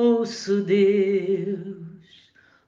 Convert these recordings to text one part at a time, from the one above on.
Ouço Deus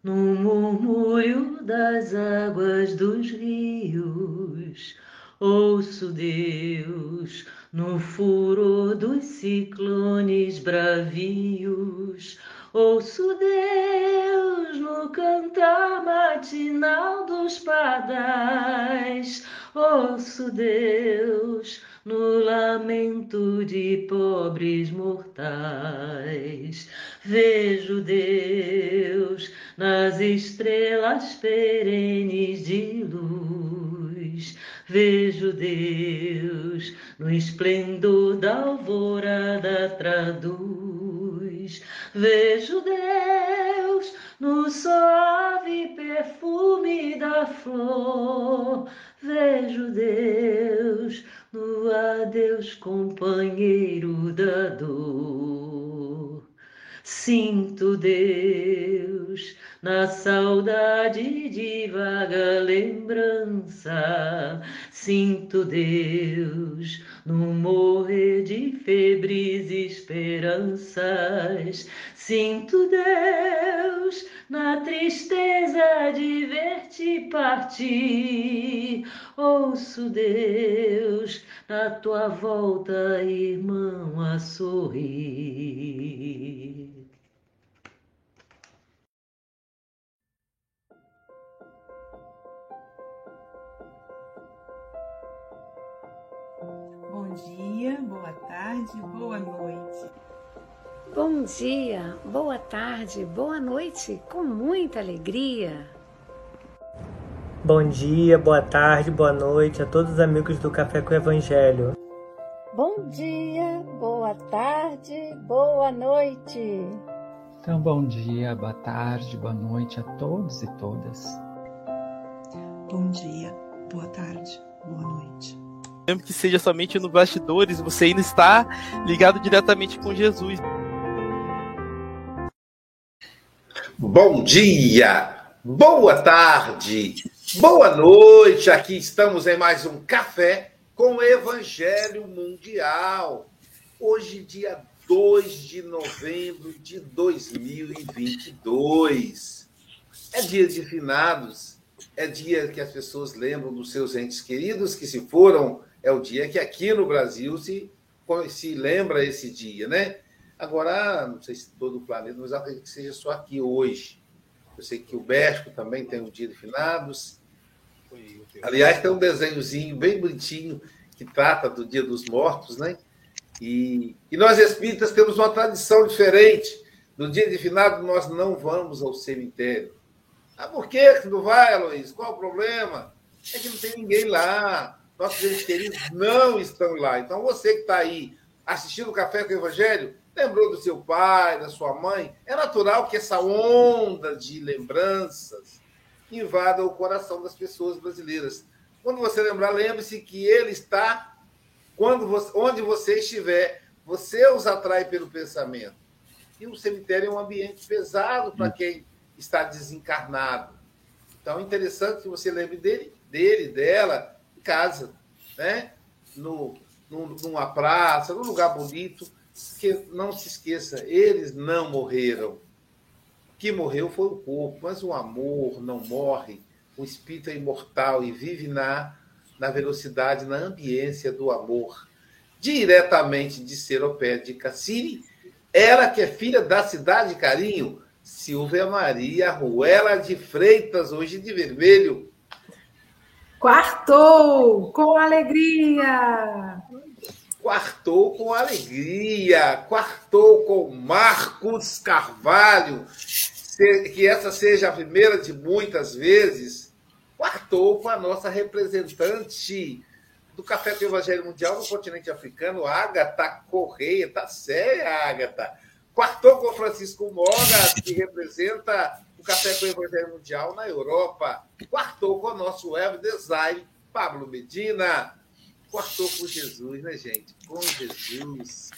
no murmúrio das águas dos rios. Ouço Deus no furor dos ciclones bravios. Ouço Deus no cantar matinal dos pardais. Ouço Deus no lamento de pobres mortais. Vejo Deus nas estrelas perenes de luz. Vejo Deus no esplendor da alvorada traduz. Vejo Deus no suave perfume da flor. Vejo Deus no adeus companheiro da dor. Sinto Deus na saudade de vaga lembrança. Sinto Deus no morrer de febres esperanças. Sinto Deus na tristeza de ver-te partir. Ouço Deus na tua volta, irmão, a sorrir. Dia, boa tarde, boa noite. Bom dia, boa tarde, boa noite, com muita alegria. Bom dia, boa tarde, boa noite a todos os amigos do Café com o Evangelho. Bom dia, boa tarde, boa noite. Então, bom dia, boa tarde, boa noite a todos e todas. Bom dia, boa tarde, boa noite. Mesmo que seja somente no bastidores, você ainda está ligado diretamente com Jesus. Bom dia, boa tarde, boa noite. Aqui estamos em mais um café com o Evangelho Mundial. Hoje, dia 2 de novembro de 2022. É dia de finados, é dia que as pessoas lembram dos seus entes queridos que se foram. É o dia que aqui no Brasil se, se lembra esse dia, né? Agora, não sei se todo o planeta, mas acredito que seja só aqui hoje. Eu sei que o México também tem um dia de finados. Aliás, tem um desenhozinho bem bonitinho que trata do Dia dos Mortos, né? E, e nós espíritas temos uma tradição diferente. No dia de finado, nós não vamos ao cemitério. Ah, por que não vai, Luiz? Qual o problema? É que não tem ninguém lá. Nossos entes queridos não estão lá. Então, você que está aí assistindo o Café com o Evangelho, lembrou do seu pai, da sua mãe, é natural que essa onda de lembranças invada o coração das pessoas brasileiras. Quando você lembrar, lembre-se que ele está quando você, onde você estiver, você os atrai pelo pensamento. E o cemitério é um ambiente pesado para quem está desencarnado. Então é interessante que você lembre dele, dele, dela, casa, né? No, no, numa praça, num lugar bonito que não se esqueça, eles não morreram. O que morreu foi o corpo, mas o amor não morre. O espírito é imortal e vive na, na velocidade, na ambiência do amor. Diretamente de Seropé de Cassini, ela que é filha da cidade de Carinho, Silvia Maria Ruela de Freitas, hoje de vermelho. Quartou com alegria! quartou com alegria, quartou com Marcos Carvalho, que essa seja a primeira de muitas vezes, quartou com a nossa representante do Café do Evangelho Mundial no continente africano, Agatha Correia, tá séria, Agatha. Quartou com Francisco Moga, que representa o Café com o Evangelho Mundial na Europa. Quartou com o nosso web design, Pablo Medina quartou com Jesus, né, gente? Com Jesus.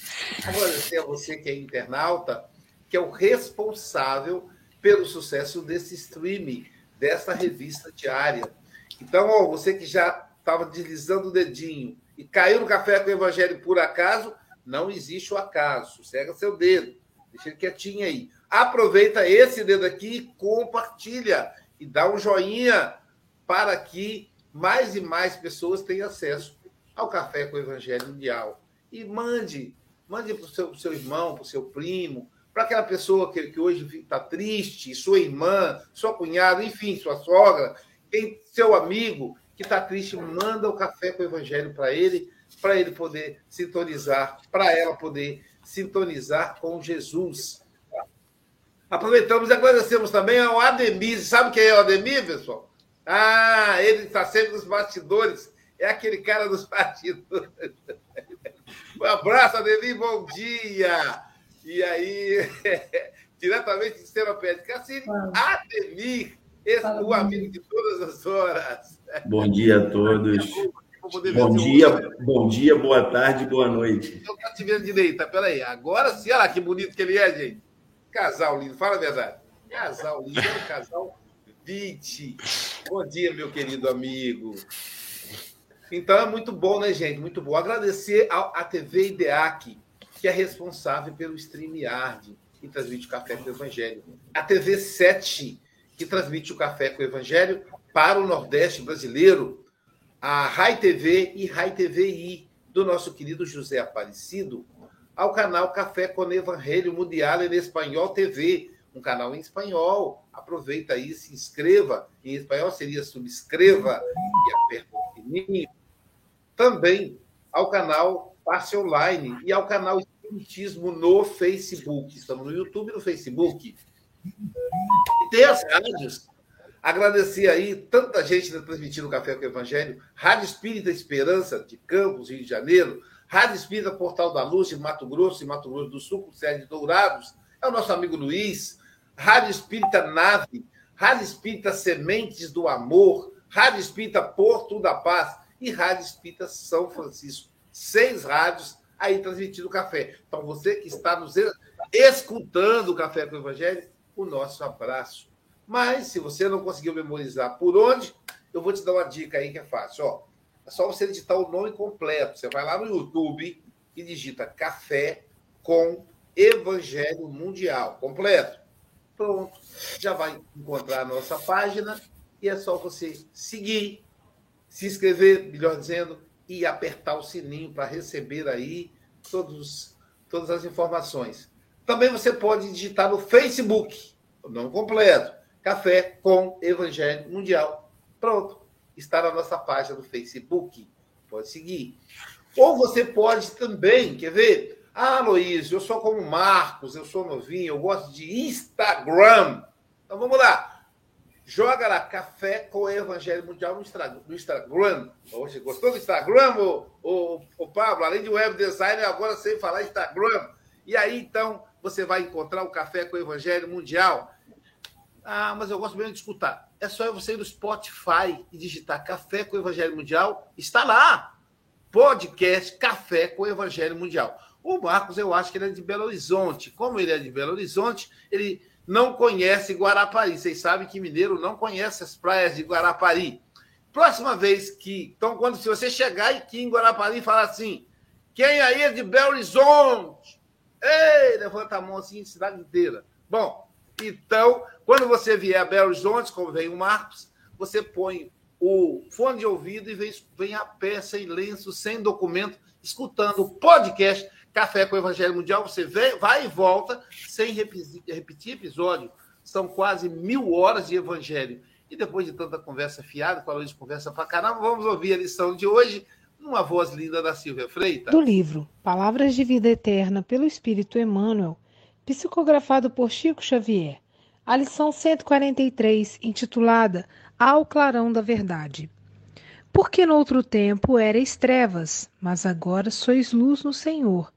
Agradecer a você que é internauta, que é o responsável pelo sucesso desse streaming, dessa revista diária. Então, ó, você que já estava deslizando o dedinho e caiu no café com o Evangelho por acaso, não existe o acaso. Sossega seu dedo. Deixa ele quietinho aí. Aproveita esse dedo aqui, compartilha e dá um joinha para que mais e mais pessoas tenham acesso ao Café com o Evangelho Mundial. E mande, mande para o seu, seu irmão, para o seu primo, para aquela pessoa que, que hoje está triste, sua irmã, sua cunhada, enfim, sua sogra, quem, seu amigo que está triste, manda o Café com o Evangelho para ele, para ele poder sintonizar, para ela poder sintonizar com Jesus. Aproveitamos e agradecemos também ao Ademir. Sabe quem é o Ademir, pessoal? Ah, ele está sempre nos bastidores. É aquele cara dos bastidores. Um abraço, Ademir, bom dia. E aí, diretamente de Seropédica, Cassini, Ademir, esse, o amigo de todas as horas. Bom dia a todos. Bom dia, bom dia, boa tarde, boa noite. Eu estou te vendo direita, peraí. Agora sim, olha lá que bonito que ele é, gente. Casal lindo, fala a verdade. Casal lindo, casal 20. Bom dia, meu querido amigo. Então é muito bom, né, gente? Muito bom. Agradecer à TV IDEAC, que é responsável pelo StreamYard, que transmite o Café com o Evangelho. A TV 7, que transmite o Café com o Evangelho para o Nordeste brasileiro. A Rai TV e Rai TVI, do nosso querido José Aparecido, ao canal Café com Evangelho Mundial em Espanhol TV, um canal em espanhol. Aproveita aí, se inscreva. Em espanhol seria subscreva e aperta o sininho. Também ao canal Passe Online e ao canal Espiritismo no Facebook. Estamos no YouTube e no Facebook. E tem as rádios. Agradecer aí tanta gente transmitindo o Café com o Evangelho. Rádio Espírita Esperança, de Campos, Rio de Janeiro. Rádio Espírita Portal da Luz, de Mato Grosso e Mato Grosso do Sul, com sede de Dourados. É o nosso amigo Luiz. Rádio Espírita Nave. Rádio Espírita Sementes do Amor. Rádio Espírita Porto da Paz. E Rádio Espírita São Francisco. Seis rádios aí transmitindo café. Então, você que está nos escutando o Café com o Evangelho, o nosso abraço. Mas, se você não conseguiu memorizar por onde, eu vou te dar uma dica aí que é fácil. Ó, é só você digitar o nome completo. Você vai lá no YouTube e digita Café com Evangelho Mundial. Completo. Pronto. Já vai encontrar a nossa página e é só você seguir, se inscrever, melhor dizendo, e apertar o sininho para receber aí todos, todas as informações. Também você pode digitar no Facebook, o nome completo, Café com Evangelho Mundial. Pronto, está na nossa página do Facebook. Pode seguir. Ou você pode também, quer ver? Ah, Luiz, eu sou como Marcos, eu sou novinho, eu gosto de Instagram. Então vamos lá. Joga lá, Café com o Evangelho Mundial no Instagram. Você gostou do Instagram, o, o, o Pablo? Além de web designer, agora sem falar Instagram. E aí, então, você vai encontrar o Café com o Evangelho Mundial. Ah, mas eu gosto mesmo de escutar. É só você ir no Spotify e digitar Café com o Evangelho Mundial. Está lá. Podcast Café com o Evangelho Mundial. O Marcos, eu acho que ele é de Belo Horizonte. Como ele é de Belo Horizonte, ele não conhece Guarapari. Vocês sabem que mineiro não conhece as praias de Guarapari. Próxima vez que. Então, quando se você chegar aqui em Guarapari e falar assim: quem aí é de Belo Horizonte? Ei, levanta a mão assim, cidade inteira. Bom, então, quando você vier a Belo Horizonte, como vem o Marcos, você põe o fone de ouvido e vem, vem a pé, sem lenço, sem documento, escutando o podcast Café com o Evangelho Mundial. Você vem, vai e volta sem repetir, repetir episódio. São quase mil horas de Evangelho. E depois de tanta conversa fiada, a Luiz conversa pra caramba, vamos ouvir a lição de hoje numa voz linda da Silvia Freitas. Do livro Palavras de Vida Eterna pelo Espírito Emmanuel, psicografado por Chico Xavier. A lição 143, intitulada Ao Clarão da Verdade. Porque no outro tempo erais trevas, mas agora sois luz no Senhor.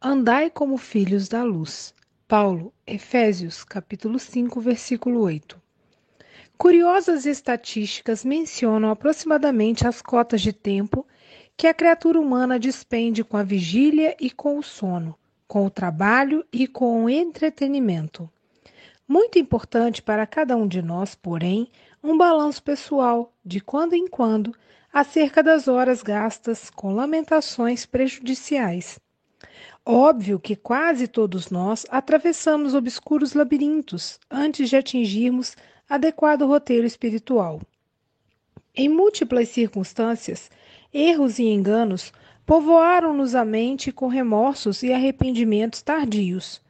Andai como filhos da luz. Paulo, Efésios, capítulo 5, versículo 8. Curiosas estatísticas mencionam aproximadamente as cotas de tempo que a criatura humana despende com a vigília e com o sono, com o trabalho e com o entretenimento. Muito importante para cada um de nós, porém, um balanço pessoal, de quando em quando, acerca das horas gastas com lamentações prejudiciais. Óbvio que quase todos nós atravessamos obscuros labirintos antes de atingirmos adequado roteiro espiritual. Em múltiplas circunstâncias, erros e enganos povoaram-nos a mente com remorsos e arrependimentos tardios.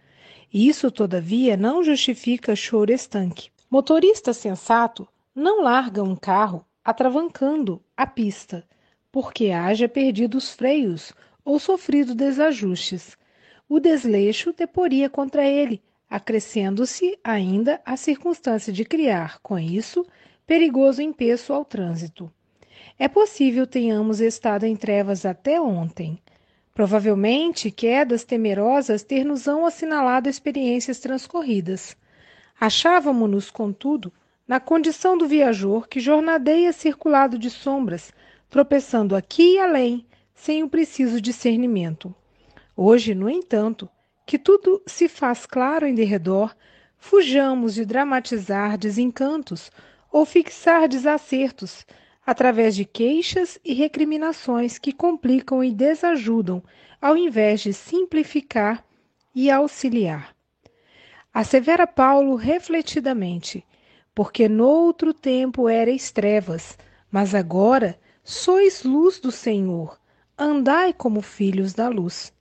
Isso, todavia, não justifica choro estanque. Motorista sensato não larga um carro atravancando a pista, porque haja perdido os freios ou sofrido desajustes. O desleixo deporia contra ele, acrescendo-se ainda a circunstância de criar, com isso, perigoso empeço ao trânsito. É possível tenhamos estado em trevas até ontem. Provavelmente, quedas temerosas ter-nos-ão assinalado experiências transcorridas. Achávamo-nos, contudo, na condição do viajor que jornadeia circulado de sombras, tropeçando aqui e além, sem o preciso discernimento. Hoje, no entanto, que tudo se faz claro em derredor, fujamos de dramatizar desencantos ou fixar desacertos através de queixas e recriminações que complicam e desajudam, ao invés de simplificar e auxiliar. Assevera Paulo refletidamente: porque noutro tempo erais trevas, mas agora sois luz do Senhor, andai como filhos da luz.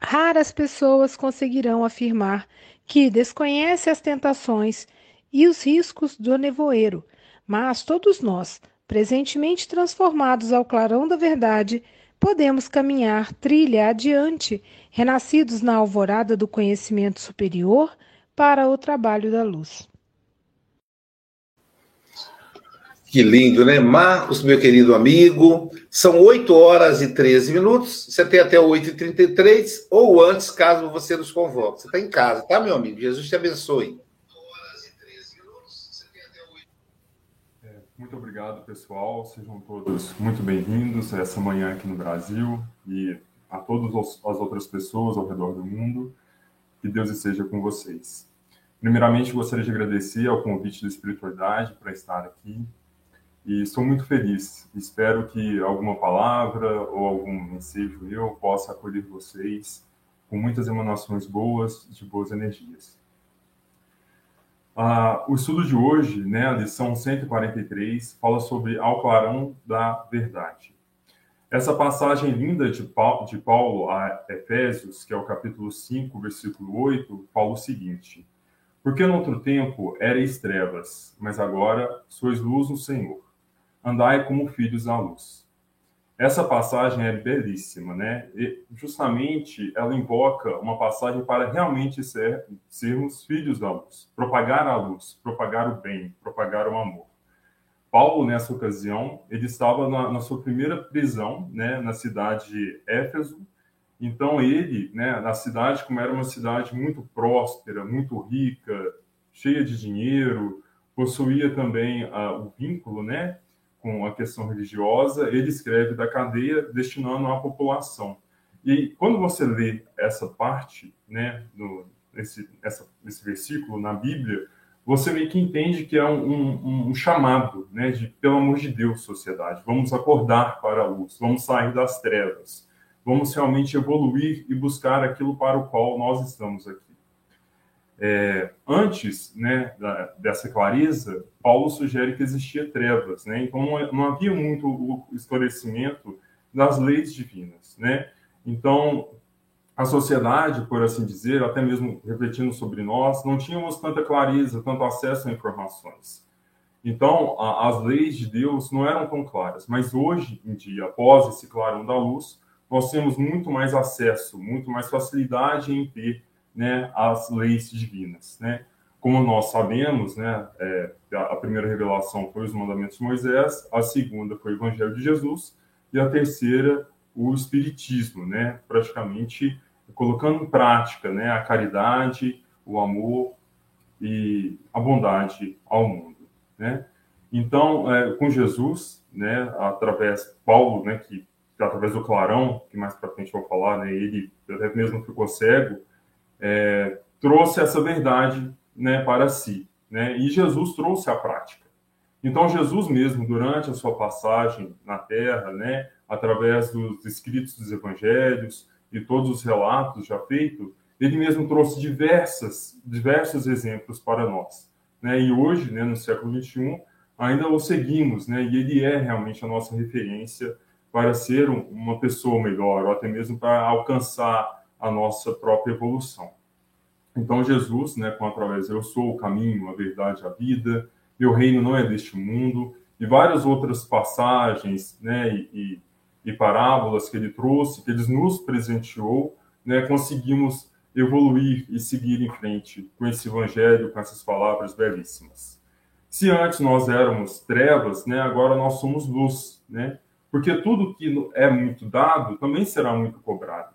Raras pessoas conseguirão afirmar que desconhece as tentações e os riscos do nevoeiro, mas todos nós, presentemente transformados ao clarão da verdade, podemos caminhar trilha adiante, renascidos na alvorada do conhecimento superior para o trabalho da luz. Que lindo, né? Marcos, meu querido amigo, são 8 horas e 13 minutos. Você tem até 8h33 ou antes, caso você nos convoque. Você está em casa, tá, meu amigo? Jesus te abençoe. Muito obrigado, pessoal. Sejam todos muito bem-vindos essa manhã aqui no Brasil e a todas as outras pessoas ao redor do mundo. Que Deus esteja com vocês. Primeiramente, gostaria de agradecer ao convite da espiritualidade para estar aqui e estou muito feliz. Espero que alguma palavra ou algum ensejo meu possa acolher vocês com muitas emanações boas, de boas energias. Ah, o estudo de hoje, né, a lição 143, fala sobre ao clarão da verdade. Essa passagem linda de Paulo, de Paulo a Efésios, que é o capítulo 5, versículo 8, fala o seguinte: Porque no outro tempo erais trevas, mas agora sois luz no Senhor andai como filhos da luz. Essa passagem é belíssima, né? E justamente ela invoca uma passagem para realmente ser, sermos filhos da luz, propagar a luz, propagar o bem, propagar o amor. Paulo, nessa ocasião, ele estava na, na sua primeira prisão, né, na cidade de Éfeso. Então ele, né, na cidade, como era uma cidade muito próspera, muito rica, cheia de dinheiro, possuía também uh, o vínculo, né, com a questão religiosa, ele escreve da cadeia destinando à população. E quando você lê essa parte, né, no, esse, essa, esse versículo na Bíblia, você meio que entende que é um, um, um, chamado, né, de pelo amor de Deus, sociedade, vamos acordar para a luz, vamos sair das trevas, vamos realmente evoluir e buscar aquilo para o qual nós estamos aqui. É, antes né, da, dessa clareza, Paulo sugere que existia trevas, né? então não, não, havia muito o esclarecimento das leis divinas. Né? Então, a sociedade, por assim dizer, até mesmo refletindo sobre nós, não tínhamos tanta clareza, tanto acesso a informações. Então, a, as leis de Deus não eram tão claras, mas hoje em dia, após esse clarão da luz, nós temos muito mais acesso, muito mais facilidade em ter né, as leis divinas. Né? Como nós sabemos, né, é, a primeira revelação foi os mandamentos de Moisés, a segunda foi o Evangelho de Jesus e a terceira o Espiritismo, né, praticamente colocando em prática né, a caridade, o amor e a bondade ao mundo. Né? Então, é, com Jesus, né, através Paulo, né, que através do clarão, que mais para frente eu vou falar, né, ele até mesmo ficou cego, é, trouxe essa verdade né, para si. Né? E Jesus trouxe a prática. Então, Jesus mesmo, durante a sua passagem na Terra, né, através dos escritos dos evangelhos e todos os relatos já feitos, ele mesmo trouxe diversas, diversos exemplos para nós. Né? E hoje, né, no século XXI, ainda o seguimos, né? e ele é realmente a nossa referência para ser uma pessoa melhor, ou até mesmo para alcançar a nossa própria evolução. Então, Jesus, né, com através eu sou o caminho, a verdade, a vida, meu reino não é deste mundo, e várias outras passagens né, e, e parábolas que ele trouxe, que ele nos presenteou, né, conseguimos evoluir e seguir em frente com esse evangelho, com essas palavras belíssimas. Se antes nós éramos trevas, né, agora nós somos luz, né? Porque tudo que é muito dado também será muito cobrado.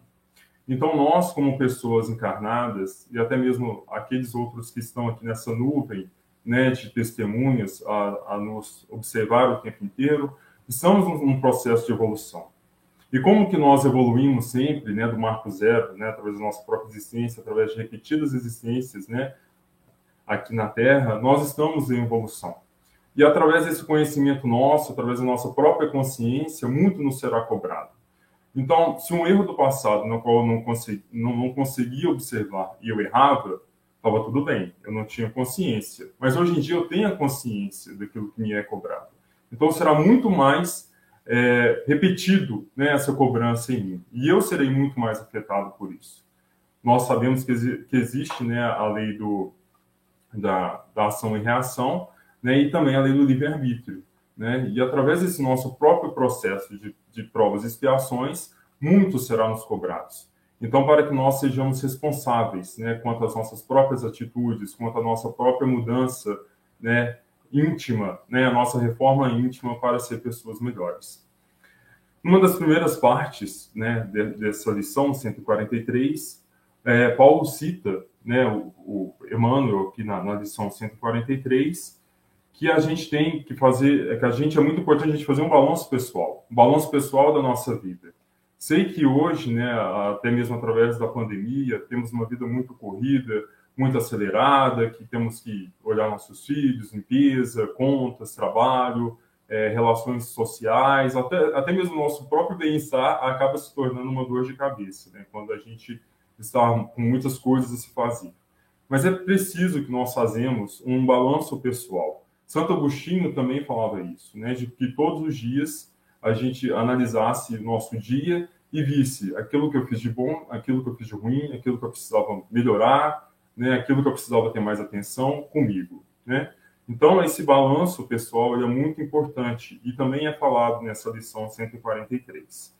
Então nós, como pessoas encarnadas e até mesmo aqueles outros que estão aqui nessa nuvem, né, de testemunhas a, a nos observar o tempo inteiro, estamos num processo de evolução. E como que nós evoluímos sempre, né, do marco zero, né, através da nossa própria existência, através de repetidas existências, né, aqui na Terra, nós estamos em evolução. E através desse conhecimento nosso, através da nossa própria consciência, muito nos será cobrado. Então, se um erro do passado, no qual eu não, consegui, não, não conseguia observar e eu errava, estava tudo bem, eu não tinha consciência. Mas hoje em dia eu tenho a consciência daquilo que me é cobrado. Então será muito mais é, repetido né, essa cobrança em mim. E eu serei muito mais afetado por isso. Nós sabemos que, que existe né, a lei do, da, da ação e reação, né, e também a lei do livre-arbítrio. Né? E através desse nosso próprio processo de, de provas e expiações, muito será nos cobrados. Então, para que nós sejamos responsáveis né, quanto às nossas próprias atitudes, quanto à nossa própria mudança né, íntima, né, a nossa reforma íntima para ser pessoas melhores. Uma das primeiras partes né, dessa lição 143, é, Paulo cita né, o, o Emmanuel aqui na, na lição 143, que a gente tem que fazer, que a gente é muito importante a gente fazer um balanço pessoal, um balanço pessoal da nossa vida. Sei que hoje, né, até mesmo através da pandemia, temos uma vida muito corrida, muito acelerada, que temos que olhar nossos filhos, limpeza, contas, trabalho, é, relações sociais, até, até mesmo nosso próprio bem-estar acaba se tornando uma dor de cabeça, né, quando a gente está com muitas coisas a se fazer. Mas é preciso que nós fazemos um balanço pessoal. Santo Agostinho também falava isso, né, de que todos os dias a gente analisasse o nosso dia e visse aquilo que eu fiz de bom, aquilo que eu fiz de ruim, aquilo que eu precisava melhorar, né, aquilo que eu precisava ter mais atenção comigo, né? Então, esse balanço pessoal é muito importante e também é falado nessa lição 143.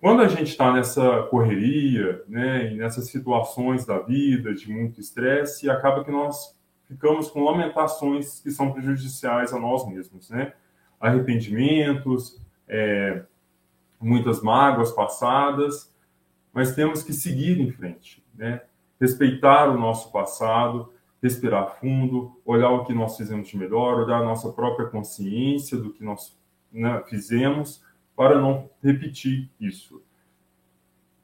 Quando a gente está nessa correria, né, e nessas situações da vida de muito estresse, acaba que nós ficamos com lamentações que são prejudiciais a nós mesmos, né? arrependimentos, é, muitas mágoas passadas, mas temos que seguir em frente, né? Respeitar o nosso passado, respirar fundo, olhar o que nós fizemos de melhor, olhar a nossa própria consciência do que nós né, fizemos, para não repetir isso.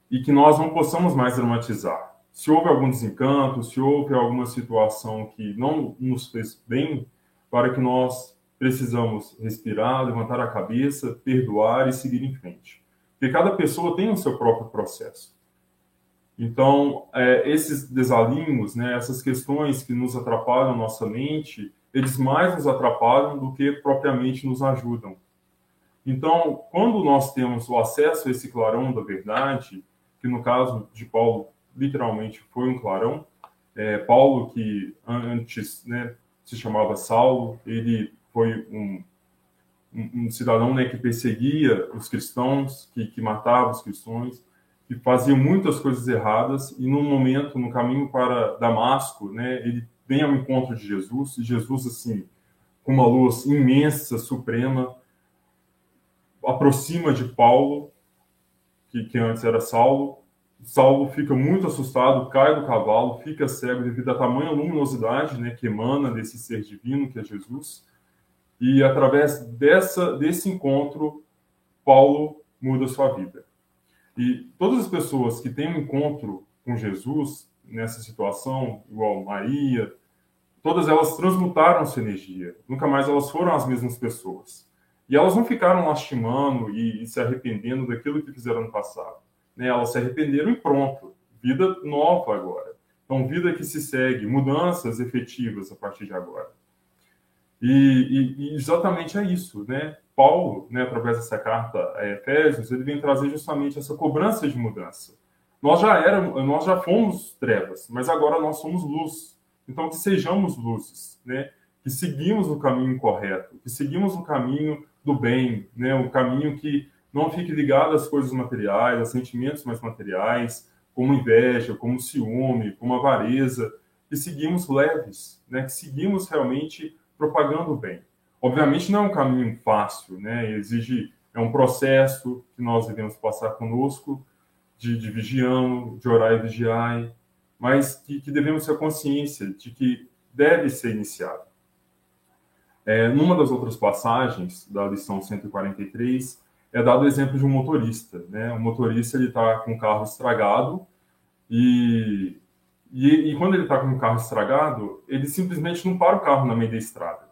E que nós não possamos mais dramatizar. Se houve algum desencanto, se houve alguma situação que não nos fez bem, para que nós precisamos respirar, levantar a cabeça, perdoar e seguir em frente. Porque cada pessoa tem o seu próprio processo. Então, é, esses desalinhos, né, essas questões que nos atrapalham nossa mente, eles mais nos atrapalham do que propriamente nos ajudam. Então, quando nós temos o acesso a esse clarão da verdade, que no caso de Paulo, literalmente foi um clarão, é, Paulo, que antes né, se chamava Saulo, ele foi um, um, um cidadão né, que perseguia os cristãos, que, que matava os cristãos, que fazia muitas coisas erradas, e num momento, no caminho para Damasco, né, ele vem ao encontro de Jesus, e Jesus, assim, com uma luz imensa, suprema, aproxima de Paulo, que, que antes era Saulo, Saulo fica muito assustado, cai do cavalo, fica cego devido à tamanha luminosidade né, que emana desse ser divino que é Jesus. E através dessa, desse encontro, Paulo muda sua vida. E todas as pessoas que têm um encontro com Jesus nessa situação, igual Maria, todas elas transmutaram sua energia. Nunca mais elas foram as mesmas pessoas. E elas não ficaram lastimando e, e se arrependendo daquilo que fizeram no passado. Né? Elas se arrependeram e pronto, vida nova agora. Então, vida que se segue, mudanças efetivas a partir de agora. E, e, e exatamente é isso, né? Paulo, né, através dessa carta a Efésios, ele vem trazer justamente essa cobrança de mudança. Nós já éramos, nós já fomos trevas, mas agora nós somos luz. Então que sejamos luzes, né? Que seguimos o caminho correto, que seguimos o caminho do bem, né? O caminho que não fique ligado às coisas materiais, a sentimentos mais materiais, como inveja, como ciúme, como avareza, que seguimos leves, né? Que seguimos realmente propagando o bem. Obviamente não é um caminho fácil, né? Exige é um processo que nós devemos passar conosco de, de vigiando, de orar e vigiar, mas que, que, devemos ter consciência de que deve ser iniciado. É, numa das outras passagens da lição 143 é dado o exemplo de um motorista, né? O motorista ele está com o carro estragado e, e, e quando ele está com o carro estragado, ele simplesmente não para o carro na meio da estrada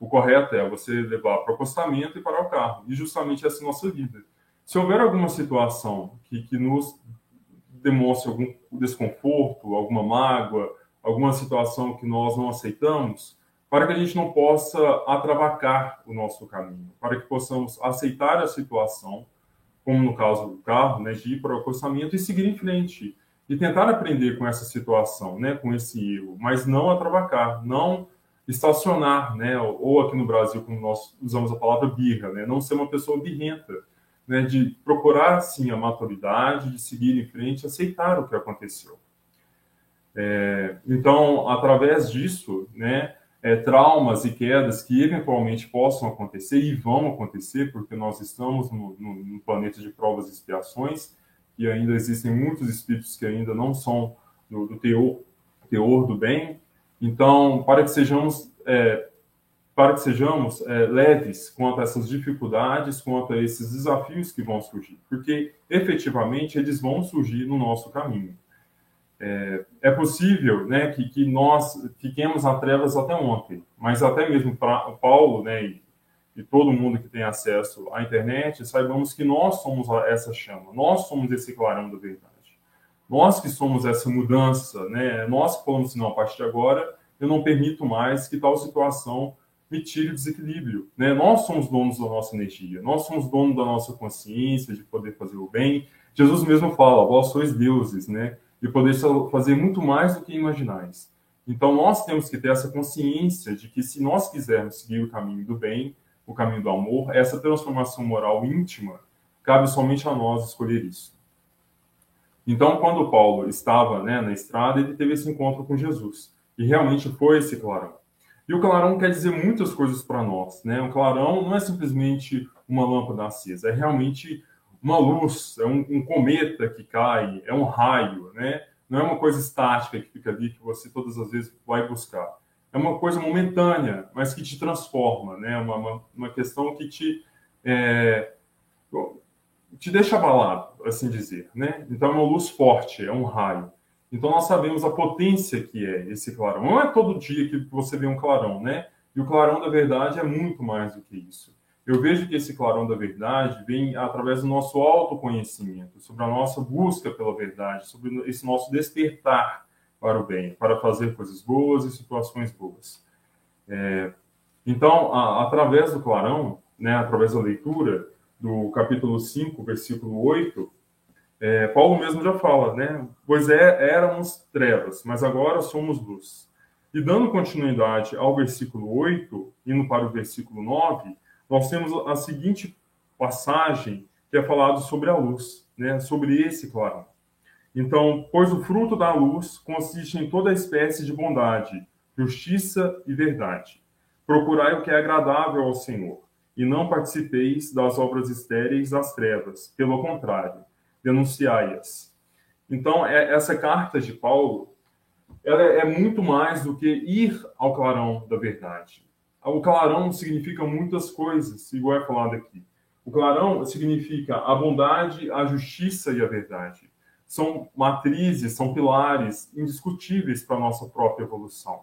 o correto é você levar para o acostamento e parar o carro. E justamente essa é a nossa vida. Se houver alguma situação que, que nos demonstre algum desconforto, alguma mágoa, alguma situação que nós não aceitamos, para que a gente não possa atravacar o nosso caminho, para que possamos aceitar a situação, como no caso do carro, né, de ir para o acostamento e seguir em frente e tentar aprender com essa situação, né, com esse erro, mas não atravacar, não estacionar, né? Ou aqui no Brasil, como nós usamos a palavra birra, né? Não ser uma pessoa birrenta, né? De procurar, sim, a maturidade, de seguir em frente, aceitar o que aconteceu. É, então, através disso, né? É, traumas e quedas que eventualmente possam acontecer e vão acontecer, porque nós estamos no, no, no planeta de provas e expiações, e ainda existem muitos espíritos que ainda não são do, do teor, teor do bem, então, para que sejamos, é, para que sejamos é, leves quanto a essas dificuldades, quanto a esses desafios que vão surgir, porque efetivamente eles vão surgir no nosso caminho. É, é possível né, que, que nós fiquemos a trevas até ontem, mas até mesmo para Paulo né, e, e todo mundo que tem acesso à internet, saibamos que nós somos essa chama, nós somos esse clarão da verdade. Nós que somos essa mudança, né? Nós que falamos assim, não, a partir de agora eu não permito mais que tal situação me tire o desequilíbrio, né? Nós somos donos da nossa energia, nós somos donos da nossa consciência de poder fazer o bem. Jesus mesmo fala, vós sois deuses, né? De poder fazer muito mais do que imaginais. Então nós temos que ter essa consciência de que se nós quisermos seguir o caminho do bem, o caminho do amor, essa transformação moral íntima, cabe somente a nós escolher isso. Então, quando Paulo estava né, na estrada, ele teve esse encontro com Jesus. E realmente foi esse clarão. E o clarão quer dizer muitas coisas para nós. Né? O clarão não é simplesmente uma lâmpada acesa, é realmente uma luz, é um, um, cometa que cai, é um raio, né? Não é uma coisa estática que fica ali que você todas as vezes vai buscar. É uma coisa momentânea, mas que te transforma, né? Uma, uma, uma questão que te é, te deixa abalado, assim dizer, né? Então é uma luz forte, é um raio. Então nós sabemos a potência que é esse clarão. Não é todo dia que você vê um clarão, né? E o clarão da verdade é muito mais do que isso. Eu vejo que esse clarão da verdade vem através do nosso autoconhecimento, sobre a nossa busca pela verdade, sobre esse nosso despertar para o bem, para fazer coisas boas e situações boas. É, então, a, através do clarão, né, através da leitura, do capítulo 5, versículo 8, é, Paulo mesmo já fala, né? Pois é, éramos trevas, mas agora somos luz. E dando continuidade ao versículo 8, indo para o versículo 9, nós temos a seguinte passagem que é falado sobre a luz, né? Sobre esse clarão. Então, pois o fruto da luz consiste em toda espécie de bondade, justiça e verdade. Procurai o que é agradável ao Senhor e não participeis das obras estéreis das trevas. Pelo contrário, denunciai-as. Então, é, essa carta de Paulo ela é muito mais do que ir ao clarão da verdade. O clarão significa muitas coisas, igual é falado aqui. O clarão significa a bondade, a justiça e a verdade. São matrizes, são pilares indiscutíveis para a nossa própria evolução.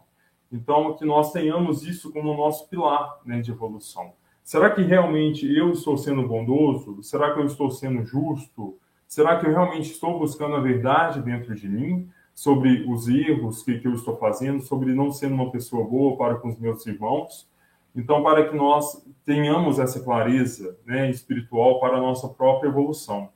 Então, que nós tenhamos isso como nosso pilar né, de evolução. Será que realmente eu estou sendo bondoso? Será que eu estou sendo justo? Será que eu realmente estou buscando a verdade dentro de mim sobre os erros que, que eu estou fazendo, sobre não sendo uma pessoa boa para com os meus irmãos? Então, para que nós tenhamos essa clareza né, espiritual para a nossa própria evolução.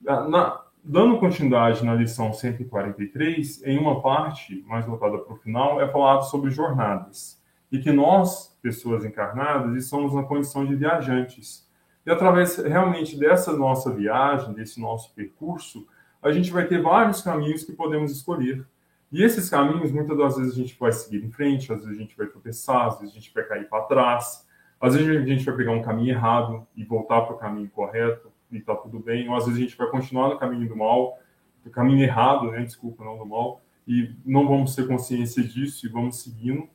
Na, dando continuidade na lição 143, em uma parte mais voltada para o final, é falado sobre jornadas. E que nós, pessoas encarnadas, estamos na condição de viajantes. E através realmente dessa nossa viagem, desse nosso percurso, a gente vai ter vários caminhos que podemos escolher. E esses caminhos, muitas das vezes a gente vai seguir em frente, às vezes a gente vai tropeçar, às vezes a gente vai cair para trás, às vezes a gente vai pegar um caminho errado e voltar para o caminho correto e está tudo bem, ou às vezes a gente vai continuar no caminho do mal, no caminho errado, né? Desculpa, não do mal, e não vamos ter consciência disso e vamos seguindo.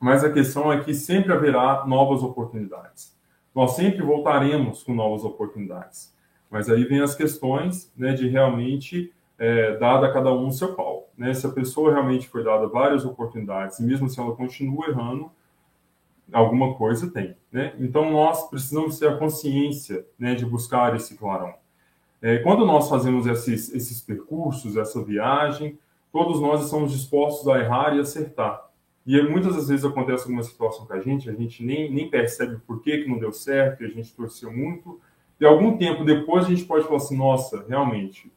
Mas a questão é que sempre haverá novas oportunidades. Nós sempre voltaremos com novas oportunidades. Mas aí vem as questões né, de realmente é, a cada um o seu pau. Né? Se a pessoa realmente foi dada várias oportunidades, mesmo se ela continua errando, alguma coisa tem. Né? Então, nós precisamos ter a consciência né, de buscar esse clarão. É, quando nós fazemos esses, esses percursos, essa viagem, todos nós estamos dispostos a errar e acertar. E muitas das vezes acontece alguma situação com a gente, a gente nem, nem percebe por que, que não deu certo, a gente torceu muito, e algum tempo depois a gente pode falar assim, nossa, realmente,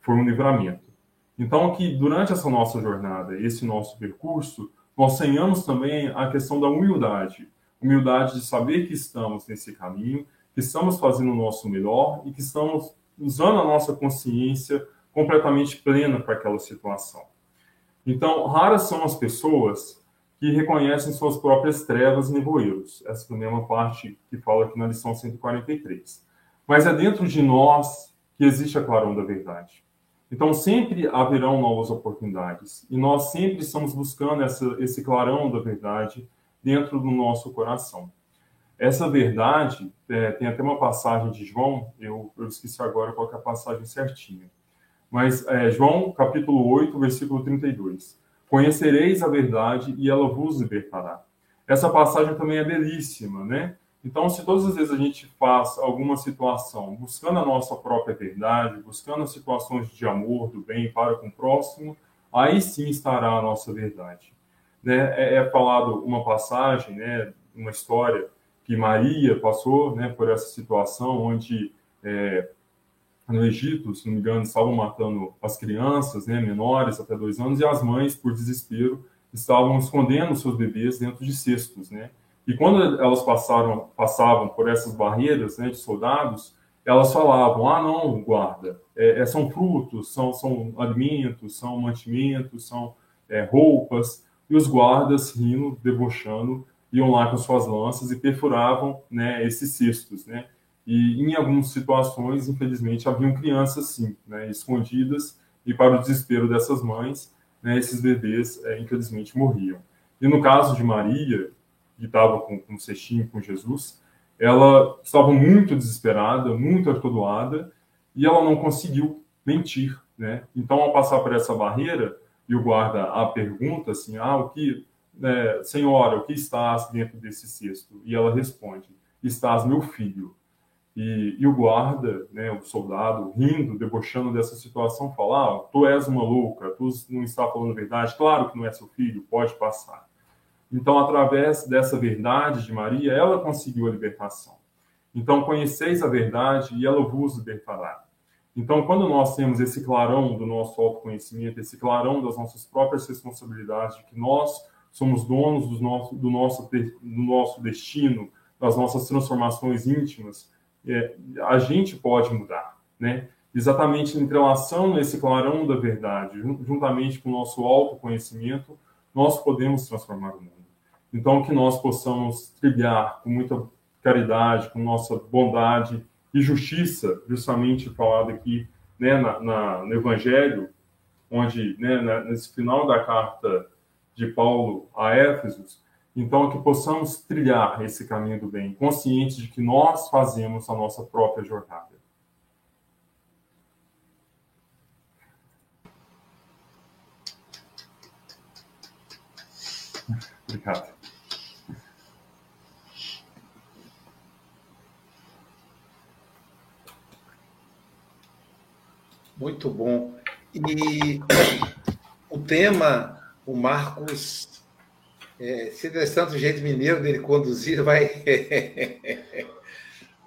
foi um livramento. Então, que durante essa nossa jornada, esse nosso percurso, nós tenhamos também a questão da humildade. Humildade de saber que estamos nesse caminho, que estamos fazendo o nosso melhor e que estamos usando a nossa consciência completamente plena para aquela situação. Então, raras são as pessoas que reconhecem suas próprias trevas e nevoeiros. Essa é uma parte que fala aqui na lição 143. Mas é dentro de nós que existe a clarão da verdade. Então, sempre haverão novas oportunidades. E nós sempre estamos buscando essa, esse clarão da verdade dentro do nosso coração. Essa verdade, é, tem até uma passagem de João, eu, eu esqueci agora qual é a passagem certinha. Mas é, João, capítulo 8, versículo 32. Conhecereis a verdade e ela vos libertará. Essa passagem também é belíssima, né? Então, se todas as vezes a gente faz alguma situação buscando a nossa própria verdade, buscando situações de amor, do bem para com o próximo, aí sim estará a nossa verdade. Né? É, é falado uma passagem, né, uma história que Maria passou né, por essa situação onde é, no Egito, se não me engano, estavam matando as crianças, né, menores até dois anos, e as mães, por desespero, estavam escondendo seus bebês dentro de cestos, né? E quando elas passaram, passavam por essas barreiras né, de soldados, elas falavam: ah, não, guarda, é, é, são frutos, são, são alimentos, são mantimentos, são é, roupas. E os guardas, rindo, debochando, iam lá com suas lanças e perfuravam né, esses cestos. Né? E em algumas situações, infelizmente, haviam crianças, sim, né, escondidas, e para o desespero dessas mães, né, esses bebês, é, infelizmente, morriam. E no caso de Maria, que estava com, com o cestinho com Jesus, ela estava muito desesperada, muito atordoada, e ela não conseguiu mentir, né? Então, ao passar por essa barreira, e o guarda a pergunta assim, ah, o que, né, senhora, o que estás dentro desse cesto? E ela responde, estás meu filho. E, e o guarda, né, o soldado, rindo, debochando dessa situação, fala, ah, tu és uma louca, tu não está falando a verdade, claro que não é seu filho, pode passar. Então, através dessa verdade de Maria, ela conseguiu a libertação. Então, conheceis a verdade e ela vos libertará. Então, quando nós temos esse clarão do nosso autoconhecimento, esse clarão das nossas próprias responsabilidades, de que nós somos donos do nosso, do nosso, do nosso destino, das nossas transformações íntimas, é, a gente pode mudar, né? Exatamente em relação a esse clarão da verdade, juntamente com o nosso autoconhecimento, nós podemos transformar o mundo. Então, que nós possamos trilhar com muita caridade, com nossa bondade e justiça, justamente falado aqui né, na, na, no Evangelho, onde, né, nesse final da carta de Paulo a Éfesos, então que possamos trilhar esse caminho do bem, conscientes de que nós fazemos a nossa própria jornada. Obrigado. Muito bom. E o tema, o Marcos, é, se der tanto jeito mineiro dele conduzir, vai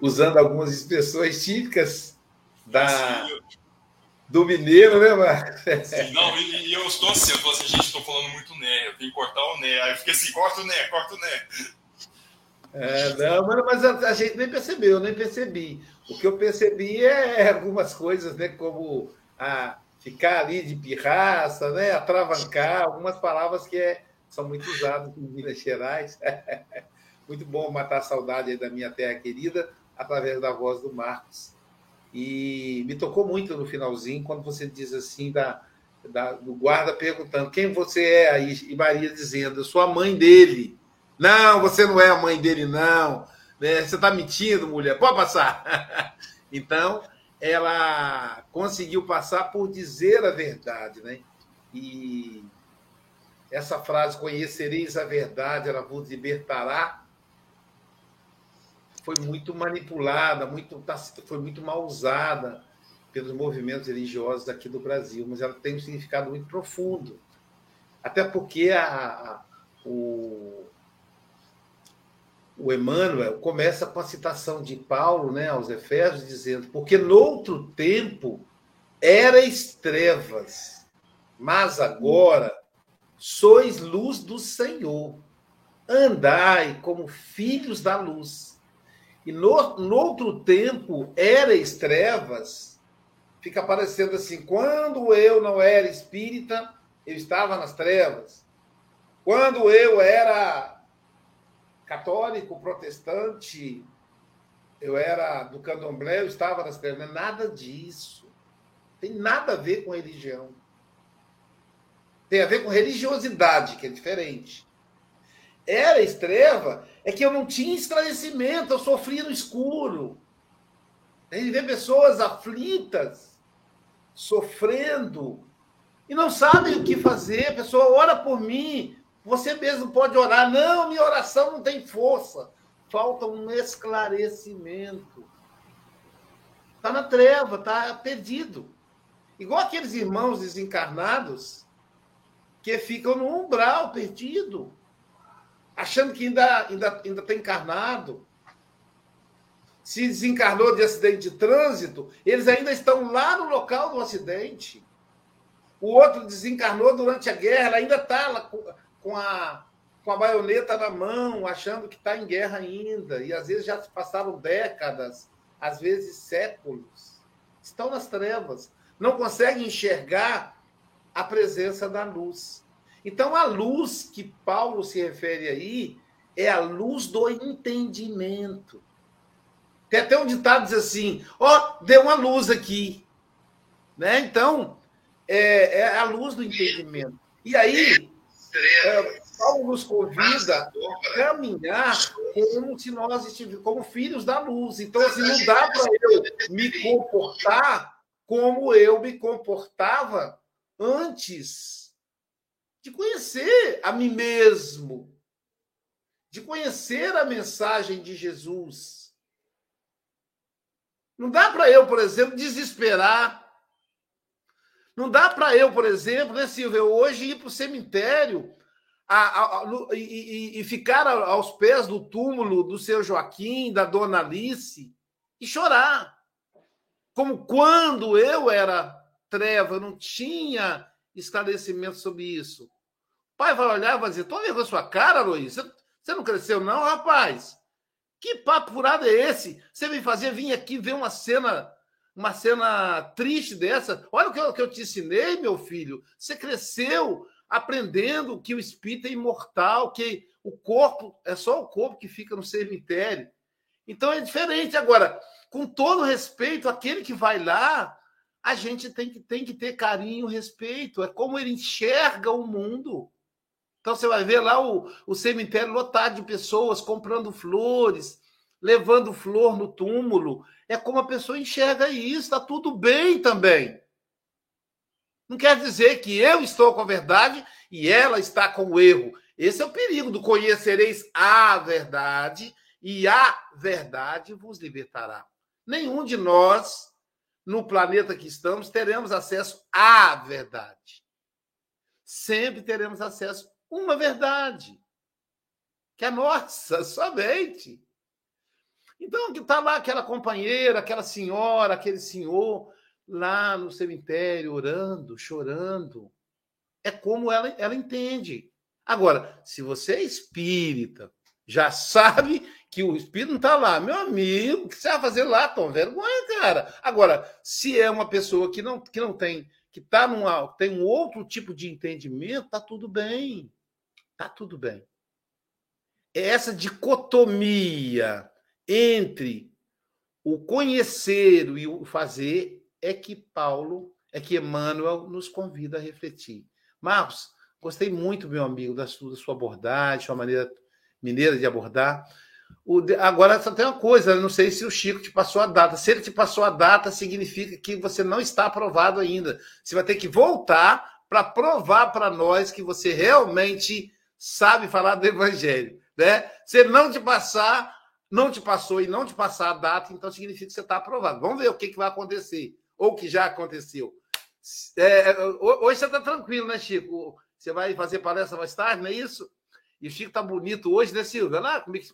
usando algumas expressões típicas da, do mineiro, né, Marcos? Sim, não, e, e, eu estou assim, eu estou assim, gente, estou falando muito né, eu tenho que cortar o né. Aí eu fiquei assim, corta o né, corta o né. É, não, mas a, a, gente nem percebeu, nem percebi. O que eu percebi é algumas coisas, né, como a ficar ali de pirraça, né, atravancar, algumas palavras que é, são muito usadas em Minas Gerais. muito bom matar a saudade da minha terra querida através da voz do Marcos. E me tocou muito no finalzinho, quando você diz assim, da, da, do guarda perguntando quem você é, e Maria dizendo, eu sou a mãe dele. Não, você não é a mãe dele, não. Né? Você está mentindo, mulher. Pode passar. então, ela conseguiu passar por dizer a verdade, né? E essa frase, conhecereis a verdade, ela vos libertará, foi muito manipulada, muito, tá, foi muito mal usada pelos movimentos religiosos aqui do Brasil, mas ela tem um significado muito profundo. Até porque a, a, o, o Emmanuel começa com a citação de Paulo né, aos Efésios, dizendo: Porque noutro tempo erais trevas, mas agora sois luz do Senhor. Andai como filhos da luz. E no, no outro tempo, eras trevas, fica parecendo assim: quando eu não era espírita, eu estava nas trevas. Quando eu era católico, protestante, eu era do candomblé, eu estava nas é nada disso. Tem nada a ver com religião. Tem a ver com religiosidade, que é diferente. Era estreva é que eu não tinha esclarecimento, eu sofria no escuro. A gente vê pessoas aflitas, sofrendo, e não sabem o que fazer. A pessoa ora por mim, você mesmo pode orar. Não, minha oração não tem força. Falta um esclarecimento. Está na treva, está perdido. Igual aqueles irmãos desencarnados que ficam no umbral perdido achando que ainda, ainda, ainda está encarnado. Se desencarnou de acidente de trânsito, eles ainda estão lá no local do acidente. O outro desencarnou durante a guerra, ainda está com a, com a baioneta na mão, achando que está em guerra ainda. E às vezes já se passaram décadas, às vezes séculos. Estão nas trevas. Não conseguem enxergar a presença da luz. Então, a luz que Paulo se refere aí é a luz do entendimento. Tem até um ditado diz assim: ó, oh, deu uma luz aqui. Né? Então, é, é, a luz do entendimento. E aí, é, Paulo nos convida a caminhar como se nós estivéssemos como filhos da luz. Então, assim, não dá para eu me comportar como eu me comportava antes de conhecer a mim mesmo, de conhecer a mensagem de Jesus. Não dá para eu, por exemplo, desesperar. Não dá para eu, por exemplo, né, Silvia, hoje ir para o cemitério a, a, a, e, e, ficar aos pés do túmulo do seu Joaquim, da dona Alice, e chorar. Como quando eu era treva, não tinha esclarecimento sobre isso pai vai olhar e vai dizer: Tô levando sua cara, Luiz. Você não cresceu, não, rapaz? Que papo furado é esse? Você me fazer vir aqui ver uma cena, uma cena triste dessa? Olha o que eu, que eu te ensinei, meu filho. Você cresceu aprendendo que o espírito é imortal, que o corpo é só o corpo que fica no cemitério. Então é diferente. Agora, com todo respeito, aquele que vai lá, a gente tem que, tem que ter carinho, respeito. É como ele enxerga o mundo. Então você vai ver lá o, o cemitério lotado de pessoas comprando flores, levando flor no túmulo. É como a pessoa enxerga isso, está tudo bem também. Não quer dizer que eu estou com a verdade e ela está com o erro. Esse é o perigo do conhecereis a verdade e a verdade vos libertará. Nenhum de nós no planeta que estamos, teremos acesso à verdade. Sempre teremos acesso a uma verdade, que é nossa, somente. Então, que está lá aquela companheira, aquela senhora, aquele senhor, lá no cemitério, orando, chorando. É como ela, ela entende. Agora, se você é espírita, já sabe que o espírito não está lá. Meu amigo, o que você vai fazer lá? Tom? Vergonha, cara. Agora, se é uma pessoa que não, que não tem, que tá numa, tem um outro tipo de entendimento, tá tudo bem. Tá tudo bem. É essa dicotomia entre o conhecer e o fazer é que Paulo, é que Emmanuel nos convida a refletir. Marcos, gostei muito, meu amigo, da sua, da sua abordagem, sua maneira mineira de abordar. O, agora só tem uma coisa, não sei se o Chico te passou a data. Se ele te passou a data, significa que você não está aprovado ainda. Você vai ter que voltar para provar para nós que você realmente sabe falar do Evangelho. Né? Se ele não te passar, não te passou e não te passar a data, então significa que você está aprovado. Vamos ver o que, que vai acontecer, ou o que já aconteceu. É, hoje você está tranquilo, né, Chico? Você vai fazer palestra mais tarde, não é isso? E o Chico está bonito hoje, né, Silvia? Lá, como é que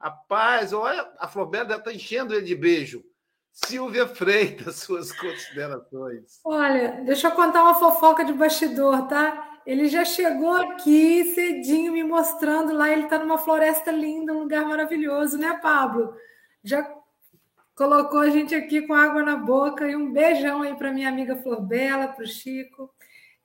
Rapaz, olha, a Flobela deve estar tá enchendo ele de beijo. Silvia Freitas, suas considerações. Olha, deixa eu contar uma fofoca de bastidor, tá? Ele já chegou aqui cedinho me mostrando lá, ele está numa floresta linda, um lugar maravilhoso, né, Pablo? Já colocou a gente aqui com água na boca e um beijão aí para minha amiga Flor Bela, para o Chico.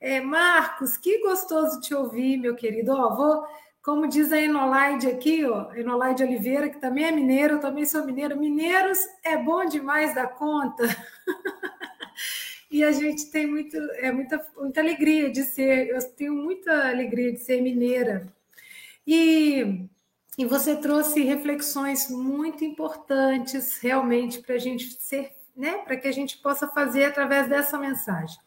É, Marcos, que gostoso te ouvir, meu querido. Ó, vou como diz a Enolaide aqui, ó, Enolaide Oliveira, que também é mineiro, eu também sou mineiro. Mineiros é bom demais da conta. e a gente tem muito, é muita, muita alegria de ser, eu tenho muita alegria de ser mineira. E, e você trouxe reflexões muito importantes realmente para a gente ser, né, para que a gente possa fazer através dessa mensagem.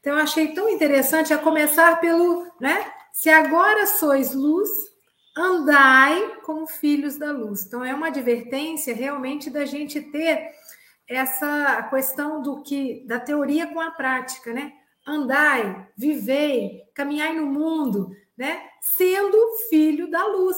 Então, eu achei tão interessante a começar pelo, né, se agora sois luz, andai como filhos da luz. Então, é uma advertência realmente da gente ter essa questão do que da teoria com a prática, né? Andai, vivei, caminhai no mundo, né? Sendo filho da luz.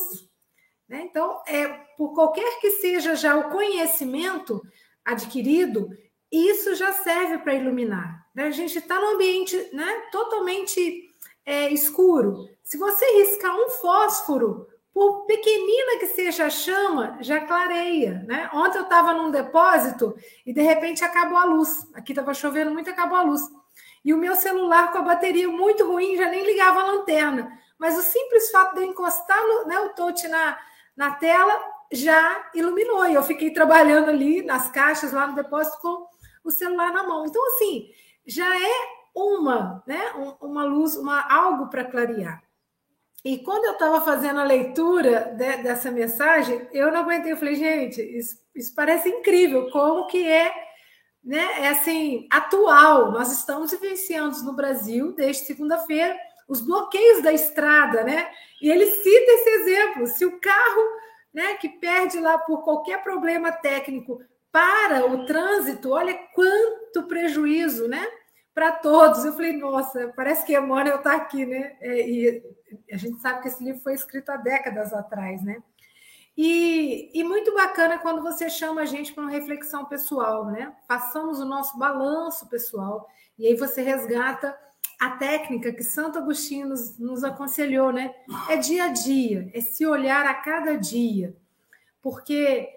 Né? Então, é por qualquer que seja já o conhecimento adquirido, isso já serve para iluminar. Né? A gente está num ambiente né, totalmente é, escuro, se você riscar um fósforo, por pequenina que seja a chama, já clareia, né? Ontem eu estava num depósito e de repente acabou a luz. Aqui estava chovendo muito, acabou a luz. E o meu celular com a bateria muito ruim já nem ligava a lanterna. Mas o simples fato de eu encostar no, né, o touch na, na tela já iluminou. E eu fiquei trabalhando ali nas caixas, lá no depósito, com o celular na mão. Então, assim, já é uma, né, uma luz, uma algo para clarear. E quando eu estava fazendo a leitura de, dessa mensagem, eu não aguentei. Eu falei, gente, isso, isso parece incrível. Como que é, né? É assim, atual. Nós estamos vivenciando no Brasil, desde segunda-feira, os bloqueios da estrada, né? E ele cita esse exemplo. Se o carro, né, que perde lá por qualquer problema técnico para o trânsito, olha quanto prejuízo, né? para todos. Eu falei, nossa, parece que Emmanuel está aqui, né? É, e a gente sabe que esse livro foi escrito há décadas atrás, né? E, e muito bacana quando você chama a gente para uma reflexão pessoal, né? Façamos o nosso balanço pessoal e aí você resgata a técnica que Santo Agostinho nos, nos aconselhou, né? É dia a dia, é se olhar a cada dia, porque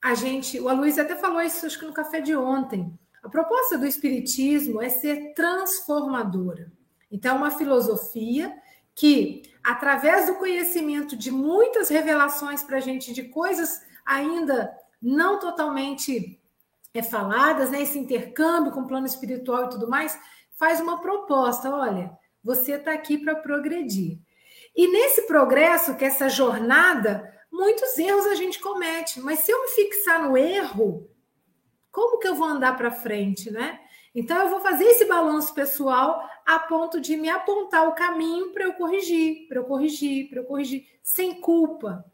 a gente, o Aloysio até falou isso acho que no café de ontem, a proposta do Espiritismo é ser transformadora. Então, é uma filosofia que, através do conhecimento de muitas revelações para a gente de coisas ainda não totalmente é, faladas, né, esse intercâmbio com o plano espiritual e tudo mais, faz uma proposta: olha, você está aqui para progredir. E nesse progresso, que é essa jornada, muitos erros a gente comete, mas se eu me fixar no erro, como que eu vou andar para frente, né? Então eu vou fazer esse balanço pessoal a ponto de me apontar o caminho para eu corrigir, para eu corrigir, para eu corrigir sem culpa,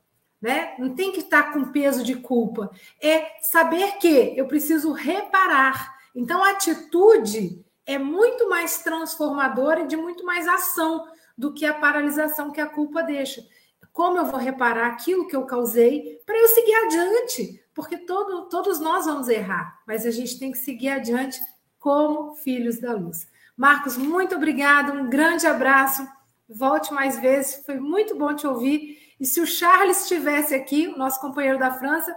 né? Não tem que estar com peso de culpa. É saber que eu preciso reparar. Então, a atitude é muito mais transformadora e de muito mais ação do que a paralisação que a culpa deixa. Como eu vou reparar aquilo que eu causei para eu seguir adiante? Porque todo, todos nós vamos errar, mas a gente tem que seguir adiante como filhos da luz. Marcos, muito obrigado, um grande abraço. Volte mais vezes, foi muito bom te ouvir. E se o Charles estivesse aqui, o nosso companheiro da França,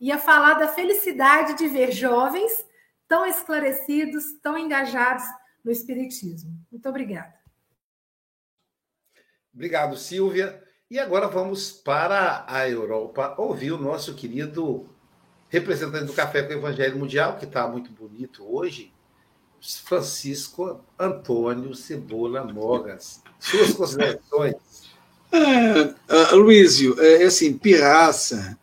ia falar da felicidade de ver jovens tão esclarecidos, tão engajados no Espiritismo. Muito obrigada. Obrigado, Silvia. E agora vamos para a Europa ouvir o nosso querido representante do Café com o Evangelho Mundial, que está muito bonito hoje, Francisco Antônio Cebola Mogas. Suas considerações. É, uh, Luísio, é, é assim, pirraça,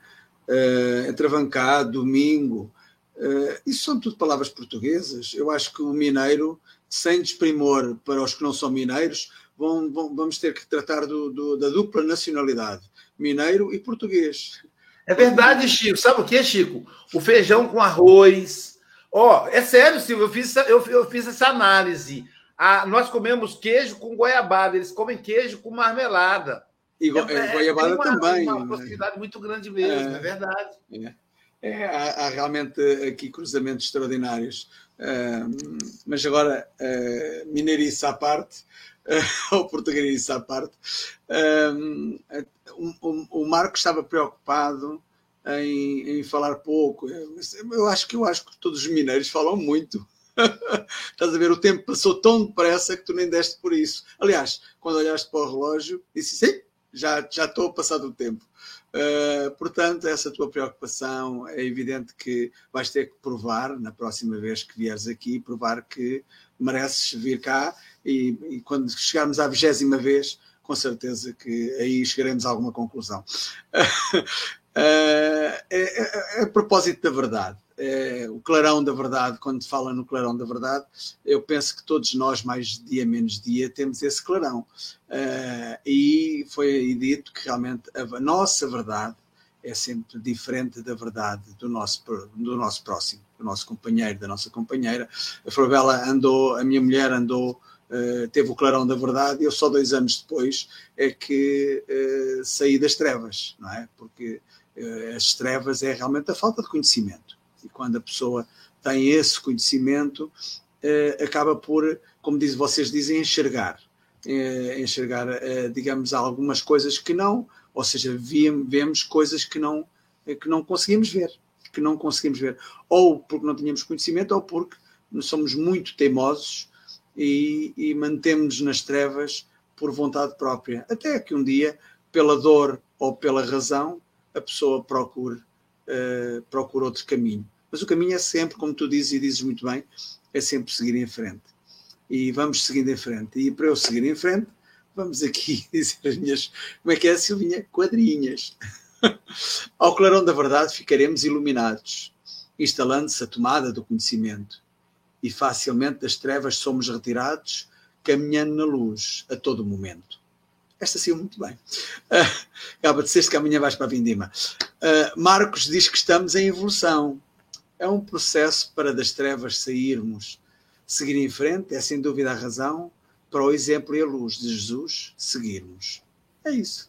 entravancado, domingo, uh, isso são tudo palavras portuguesas. Eu acho que o mineiro, sem desprimor para os que não são mineiros, vão, vão, vamos ter que tratar do, do, da dupla nacionalidade, mineiro e português. É verdade, Chico. Sabe o que, Chico? O feijão com arroz. Ó, oh, é sério, Silvio, eu fiz, eu, eu fiz essa análise. Ah, nós comemos queijo com goiabada, eles comem queijo com marmelada. E go é, goiabada uma, também. Uma possibilidade né? muito grande mesmo, é, é verdade. É. É, há, há, realmente aqui cruzamentos extraordinários. Uh, mas agora, uh, mineirice à parte, uh, ou português à parte, uh, o, o, Marco estava preocupado em, em, falar pouco. Eu acho que eu acho que todos os mineiros falam muito. Estás a ver, o tempo passou tão depressa que tu nem deste por isso. Aliás, quando olhaste para o relógio, disse sim, já, já estou a passar do tempo. Uh, portanto, essa tua preocupação é evidente que vais ter que provar na próxima vez que vieres aqui, provar que mereces vir cá e, e quando chegarmos à vigésima vez, com certeza que aí chegaremos a alguma conclusão. uh, é, é, é, a propósito da verdade, é, o clarão da verdade, quando se fala no clarão da verdade, eu penso que todos nós, mais dia menos dia, temos esse clarão. Uh, e foi dito que realmente a nossa verdade é sempre diferente da verdade do nosso, do nosso próximo, do nosso companheiro, da nossa companheira. A Florabella andou, a minha mulher andou, uh, teve o clarão da verdade, eu só dois anos depois é que uh, saí das trevas, não é? Porque uh, as trevas é realmente a falta de conhecimento. E quando a pessoa tem esse conhecimento, acaba por, como diz, vocês dizem, enxergar eh, enxergar, eh, digamos, algumas coisas que não, ou seja, vemos coisas que não, eh, que não conseguimos ver, que não conseguimos ver, ou porque não tínhamos conhecimento, ou porque somos muito teimosos e, e mantemos nas trevas por vontade própria, até que um dia, pela dor ou pela razão, a pessoa procure, uh, procure outro caminho. Mas o caminho é sempre, como tu dizes e dizes muito bem, é sempre seguir em frente e vamos seguindo em frente. E para eu seguir em frente, vamos aqui dizer as minhas, como é que é, Silvinha? Quadrinhas. Ao clarão da verdade ficaremos iluminados, instalando-se a tomada do conhecimento, e facilmente das trevas somos retirados, caminhando na luz a todo momento. Esta saiu muito bem. Uh, Gaba, disseste que amanhã vais para a Vindima. Uh, Marcos diz que estamos em evolução. É um processo para das trevas sairmos seguir em frente é sem dúvida a razão para o exemplo e a luz de Jesus seguirmos. É isso.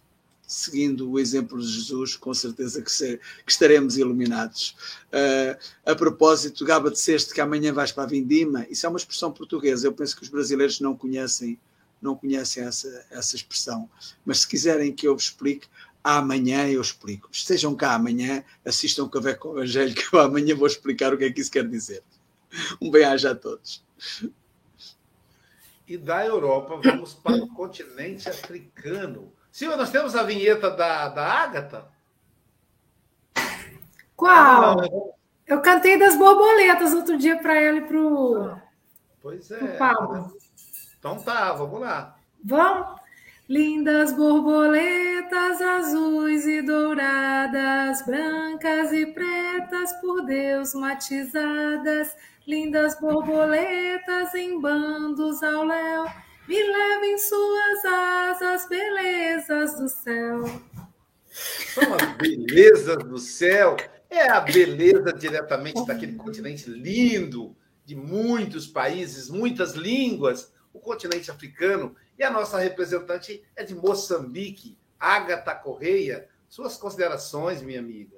Seguindo o exemplo de Jesus, com certeza que, ser, que estaremos iluminados. Uh, a propósito, Gaba disseste que amanhã vais para a Vindima, isso é uma expressão portuguesa. Eu penso que os brasileiros não conhecem, não conhecem essa, essa expressão. Mas se quiserem que eu vos explique, amanhã eu explico. Estejam cá amanhã, assistam o Café com o Evangelho, que eu amanhã vou explicar o que é que isso quer dizer. Um bem-aja a todos. E da Europa, vamos para o continente africano. Silvia, nós temos a vinheta da, da Ágata? Qual? Eu cantei das borboletas outro dia para ela e para o. Pois é. Paulo. Então tá, vamos lá. Vamos? Lindas borboletas azuis e douradas, brancas e pretas, por Deus matizadas Lindas borboletas em bandos ao léu, me levem suas asas, belezas do céu. São as belezas do céu. É a beleza diretamente daquele continente lindo, de muitos países, muitas línguas, o continente africano, e a nossa representante é de Moçambique, Agatha Correia. Suas considerações, minha amiga.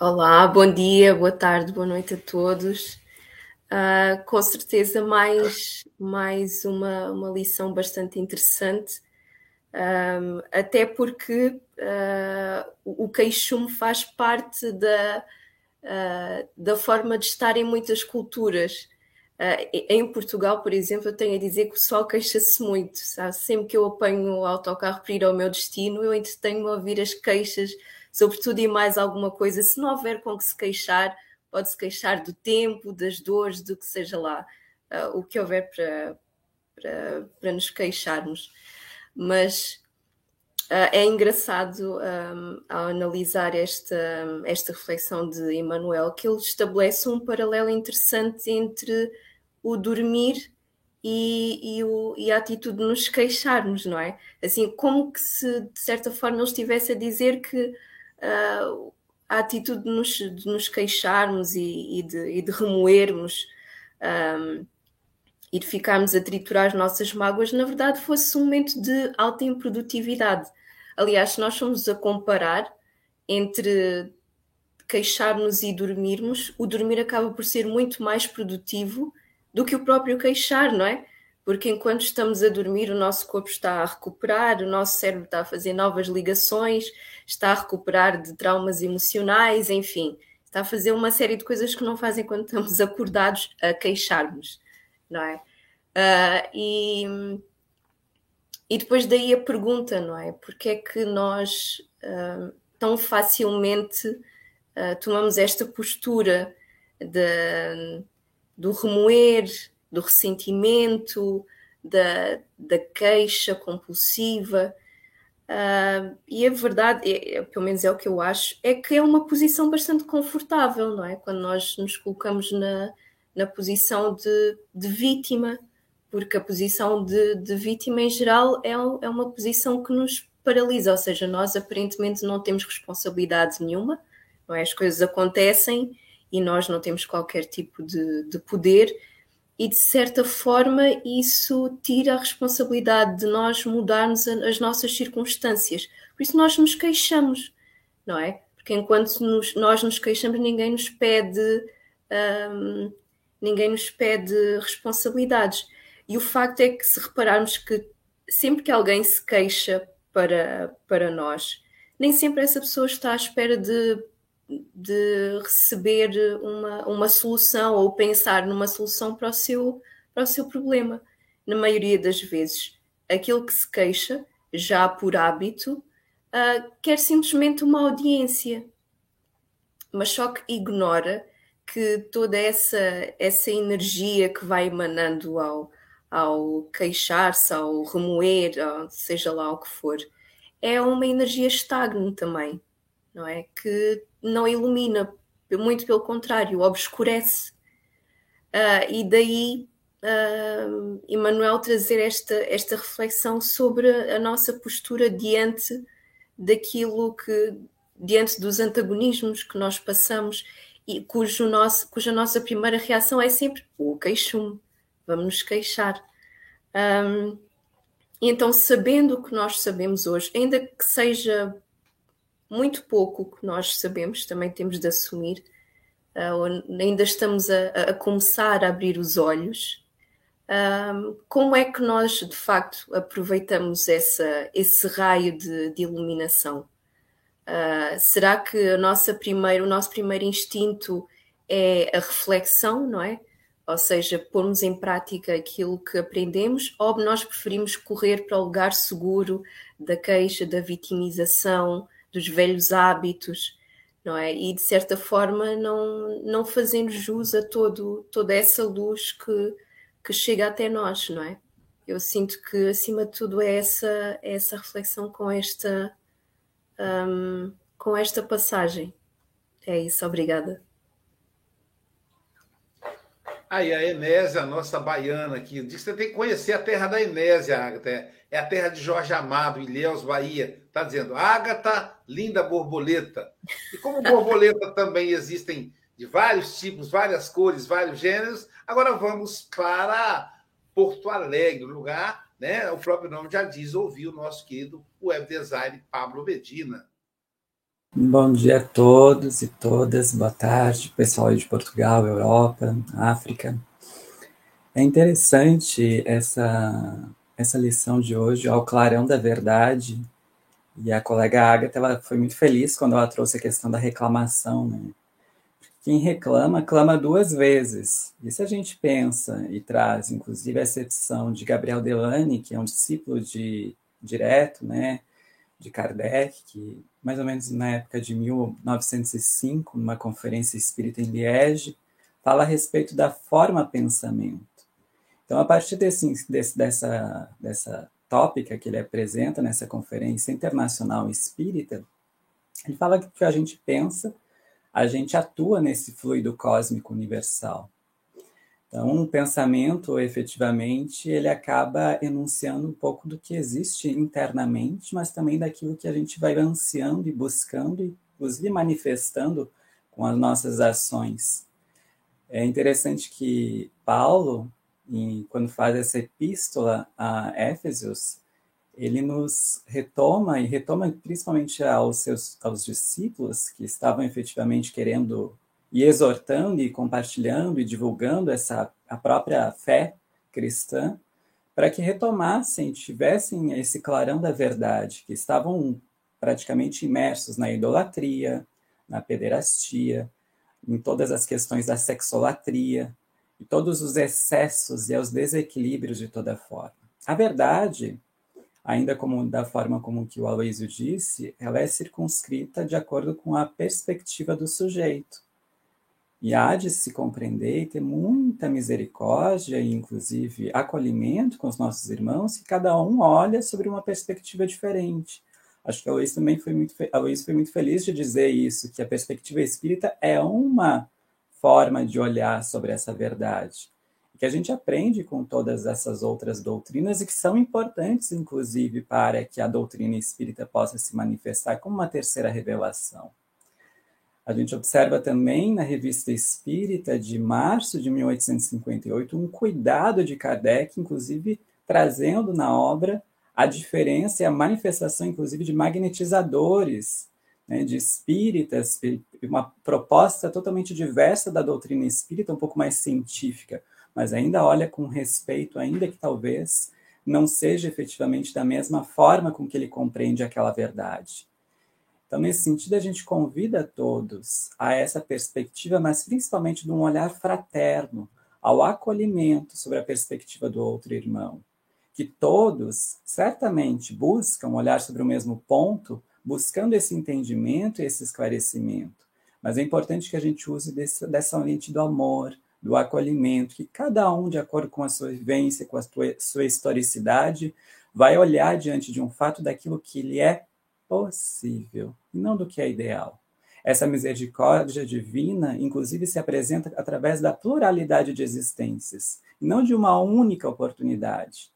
Olá, bom dia, boa tarde, boa noite a todos. Uh, com certeza, mais, mais uma, uma lição bastante interessante, um, até porque uh, o queixume faz parte da, uh, da forma de estar em muitas culturas. Em Portugal, por exemplo, eu tenho a dizer que o pessoal queixa-se muito. Sabe? Sempre que eu apanho o autocarro para ir ao meu destino, eu entretenho-me a ouvir as queixas sobre tudo e mais alguma coisa. Se não houver com que se queixar, pode-se queixar do tempo, das dores, do que seja lá, uh, o que houver para, para, para nos queixarmos. Mas Uh, é engraçado um, ao analisar esta, esta reflexão de Emmanuel que ele estabelece um paralelo interessante entre o dormir e, e, o, e, a atitude de nos queixarmos, não é? Assim, como que se de certa forma ele estivesse a dizer que uh, a atitude de nos, de nos queixarmos e, e, de, e de remoermos um, e de ficarmos a triturar as nossas mágoas, na verdade fosse um momento de alta improdutividade Aliás, se nós formos a comparar entre queixar-nos e dormirmos, o dormir acaba por ser muito mais produtivo do que o próprio queixar, não é? Porque enquanto estamos a dormir, o nosso corpo está a recuperar, o nosso cérebro está a fazer novas ligações, está a recuperar de traumas emocionais, enfim, está a fazer uma série de coisas que não fazem quando estamos acordados a queixarmos, não é? Uh, e e depois daí a pergunta, não é? Porque é que nós uh, tão facilmente uh, tomamos esta postura de, do remoer, do ressentimento, da, da queixa compulsiva? Uh, e a verdade, é, é, pelo menos é o que eu acho, é que é uma posição bastante confortável, não é? Quando nós nos colocamos na, na posição de, de vítima porque a posição de, de vítima em geral é, é uma posição que nos paralisa, ou seja, nós aparentemente não temos responsabilidade nenhuma, não é? as coisas acontecem e nós não temos qualquer tipo de, de poder, e de certa forma isso tira a responsabilidade de nós mudarmos as nossas circunstâncias. Por isso nós nos queixamos, não é? Porque enquanto nos, nós nos queixamos, ninguém nos pede. Um, ninguém nos pede responsabilidades. E o facto é que, se repararmos que sempre que alguém se queixa para, para nós, nem sempre essa pessoa está à espera de, de receber uma, uma solução ou pensar numa solução para o, seu, para o seu problema. Na maioria das vezes, aquele que se queixa, já por hábito, uh, quer simplesmente uma audiência, mas só que ignora que toda essa, essa energia que vai emanando ao, ao queixar-se, ao remoer, ao, seja lá o que for, é uma energia estagne também, não é? Que não ilumina, muito pelo contrário, obscurece. Uh, e daí uh, Emmanuel trazer esta, esta reflexão sobre a nossa postura diante daquilo que, diante dos antagonismos que nós passamos e cujo nosso, cuja nossa primeira reação é sempre o queixume vamos nos queixar. Um, então, sabendo o que nós sabemos hoje, ainda que seja muito pouco que nós sabemos, também temos de assumir, uh, ainda estamos a, a, começar a abrir os olhos. Um, como é que nós, de facto, aproveitamos essa, esse raio de, de iluminação? Uh, será que primeira, o nosso primeiro instinto é a reflexão, não é? ou seja, pormos em prática aquilo que aprendemos, ou nós preferimos correr para o lugar seguro da queixa, da vitimização, dos velhos hábitos, não é? E de certa forma não, não fazendo jus a todo, toda essa luz que, que chega até nós, não é? Eu sinto que acima de tudo é essa, é essa reflexão com esta, um, com esta passagem. É isso, obrigada. Aí a Enésia, a nossa baiana aqui, diz que você tem que conhecer a terra da Enésia, Agatha. É a terra de Jorge Amado, Ilhéus, Bahia. Está dizendo, Agatha, linda borboleta. E como borboleta também existem de vários tipos, várias cores, vários gêneros. Agora vamos para Porto Alegre, lugar, né? O próprio nome já diz, ouvir o nosso querido web design Pablo Medina. Bom dia a todos e todas, boa tarde, pessoal de Portugal, Europa, África. É interessante essa, essa lição de hoje, ao clarão da verdade, e a colega Agatha ela foi muito feliz quando ela trouxe a questão da reclamação, né? Quem reclama, clama duas vezes. E se a gente pensa e traz, inclusive, a exceção de Gabriel Delany, que é um discípulo de direto, né, de Kardec, que mais ou menos na época de 1905, numa conferência espírita em Liege, fala a respeito da forma pensamento. Então, a partir desse, desse, dessa, dessa tópica que ele apresenta nessa conferência internacional espírita, ele fala que o que a gente pensa a gente atua nesse fluido cósmico universal. Então, um pensamento, efetivamente, ele acaba enunciando um pouco do que existe internamente, mas também daquilo que a gente vai ansiando e buscando, e inclusive manifestando com as nossas ações. É interessante que Paulo, quando faz essa epístola a Éfesos, ele nos retoma e retoma principalmente aos seus aos discípulos que estavam efetivamente querendo e exortando e compartilhando e divulgando essa a própria fé cristã para que retomassem, tivessem esse clarão da verdade, que estavam praticamente imersos na idolatria, na pederastia, em todas as questões da sexolatria e todos os excessos e os desequilíbrios de toda forma. A verdade ainda como da forma como que o Aloysio disse, ela é circunscrita de acordo com a perspectiva do sujeito. E há de se compreender e ter muita misericórdia e, inclusive, acolhimento com os nossos irmãos, que cada um olha sobre uma perspectiva diferente. Acho que a Luiz também foi muito, a Luiz foi muito feliz de dizer isso, que a perspectiva espírita é uma forma de olhar sobre essa verdade que a gente aprende com todas essas outras doutrinas e que são importantes, inclusive, para que a doutrina espírita possa se manifestar como uma terceira revelação. A gente observa também na Revista Espírita de março de 1858 um cuidado de Kardec, inclusive trazendo na obra a diferença e a manifestação, inclusive, de magnetizadores, né, de espíritas, uma proposta totalmente diversa da doutrina espírita, um pouco mais científica, mas ainda olha com respeito, ainda que talvez não seja efetivamente da mesma forma com que ele compreende aquela verdade. Então, nesse sentido, a gente convida todos a essa perspectiva, mas principalmente de um olhar fraterno, ao acolhimento sobre a perspectiva do outro irmão. Que todos, certamente, buscam olhar sobre o mesmo ponto, buscando esse entendimento e esse esclarecimento. Mas é importante que a gente use desse, dessa lente do amor, do acolhimento, que cada um, de acordo com a sua vivência, com a sua, sua historicidade, vai olhar diante de um fato daquilo que lhe é possível, e não do que é ideal. Essa misericórdia divina, inclusive, se apresenta através da pluralidade de existências, não de uma única oportunidade.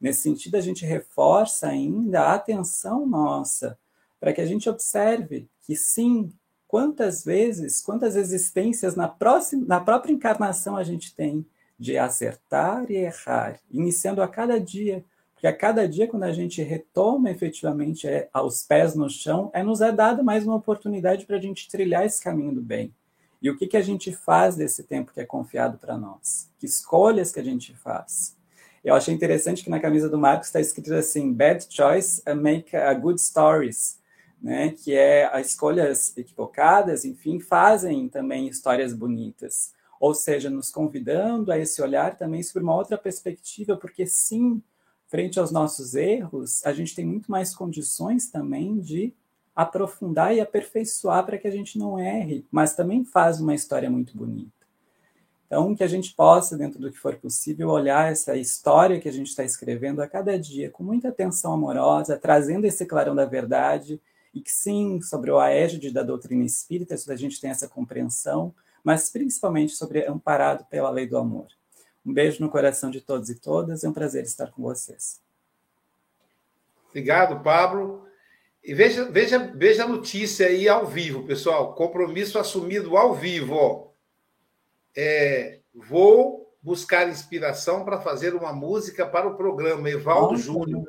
Nesse sentido, a gente reforça ainda a atenção nossa para que a gente observe que, sim, quantas vezes, quantas existências na, próxima, na própria encarnação a gente tem de acertar e errar, iniciando a cada dia, porque a cada dia, quando a gente retoma efetivamente é, aos pés no chão, é nos é dada mais uma oportunidade para a gente trilhar esse caminho do bem. E o que, que a gente faz desse tempo que é confiado para nós? Que escolhas que a gente faz? Eu achei interessante que na camisa do Marcos está escrito assim: Bad choice make a good stories né, que é as escolhas equivocadas, enfim, fazem também histórias bonitas. Ou seja, nos convidando a esse olhar também sobre uma outra perspectiva, porque sim, frente aos nossos erros, a gente tem muito mais condições também de aprofundar e aperfeiçoar para que a gente não erre, mas também faz uma história muito bonita. Então, que a gente possa, dentro do que for possível, olhar essa história que a gente está escrevendo a cada dia com muita atenção amorosa, trazendo esse clarão da verdade e que sim, sobre o aégide da doutrina espírita, a gente tem essa compreensão, mas principalmente sobre amparado pela lei do amor. Um beijo no coração de todos e todas, é um prazer estar com vocês. Obrigado, Pablo. E veja, veja, veja a notícia aí ao vivo, pessoal. Compromisso assumido ao vivo. Ó. é, vou buscar inspiração para fazer uma música para o programa Evaldo Júnior.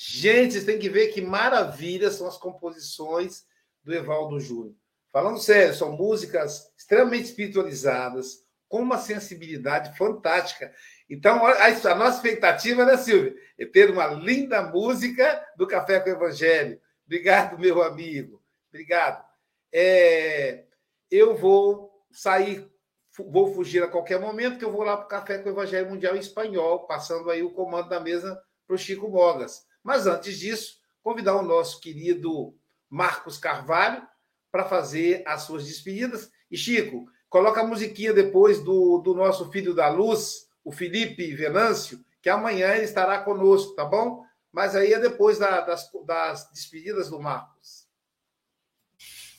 Gente, vocês têm que ver que maravilha são as composições do Evaldo Júnior. Falando sério, são músicas extremamente espiritualizadas, com uma sensibilidade fantástica. Então, a, nossa expectativa, né, Silvia? É ter uma linda música do Café com o Evangelho. Obrigado, meu amigo. Obrigado. É, eu vou sair, vou fugir a qualquer momento, que eu vou lá para o Café com o Evangelho Mundial em espanhol, passando aí o comando da mesa para o Chico Mogas. Mas antes disso, convidar o nosso querido Marcos Carvalho para fazer as suas despedidas. E, Chico, coloca a musiquinha depois do, do nosso filho da luz, o Felipe Venâncio, que amanhã ele estará conosco, tá bom? Mas aí é depois da, das, das despedidas do Marcos.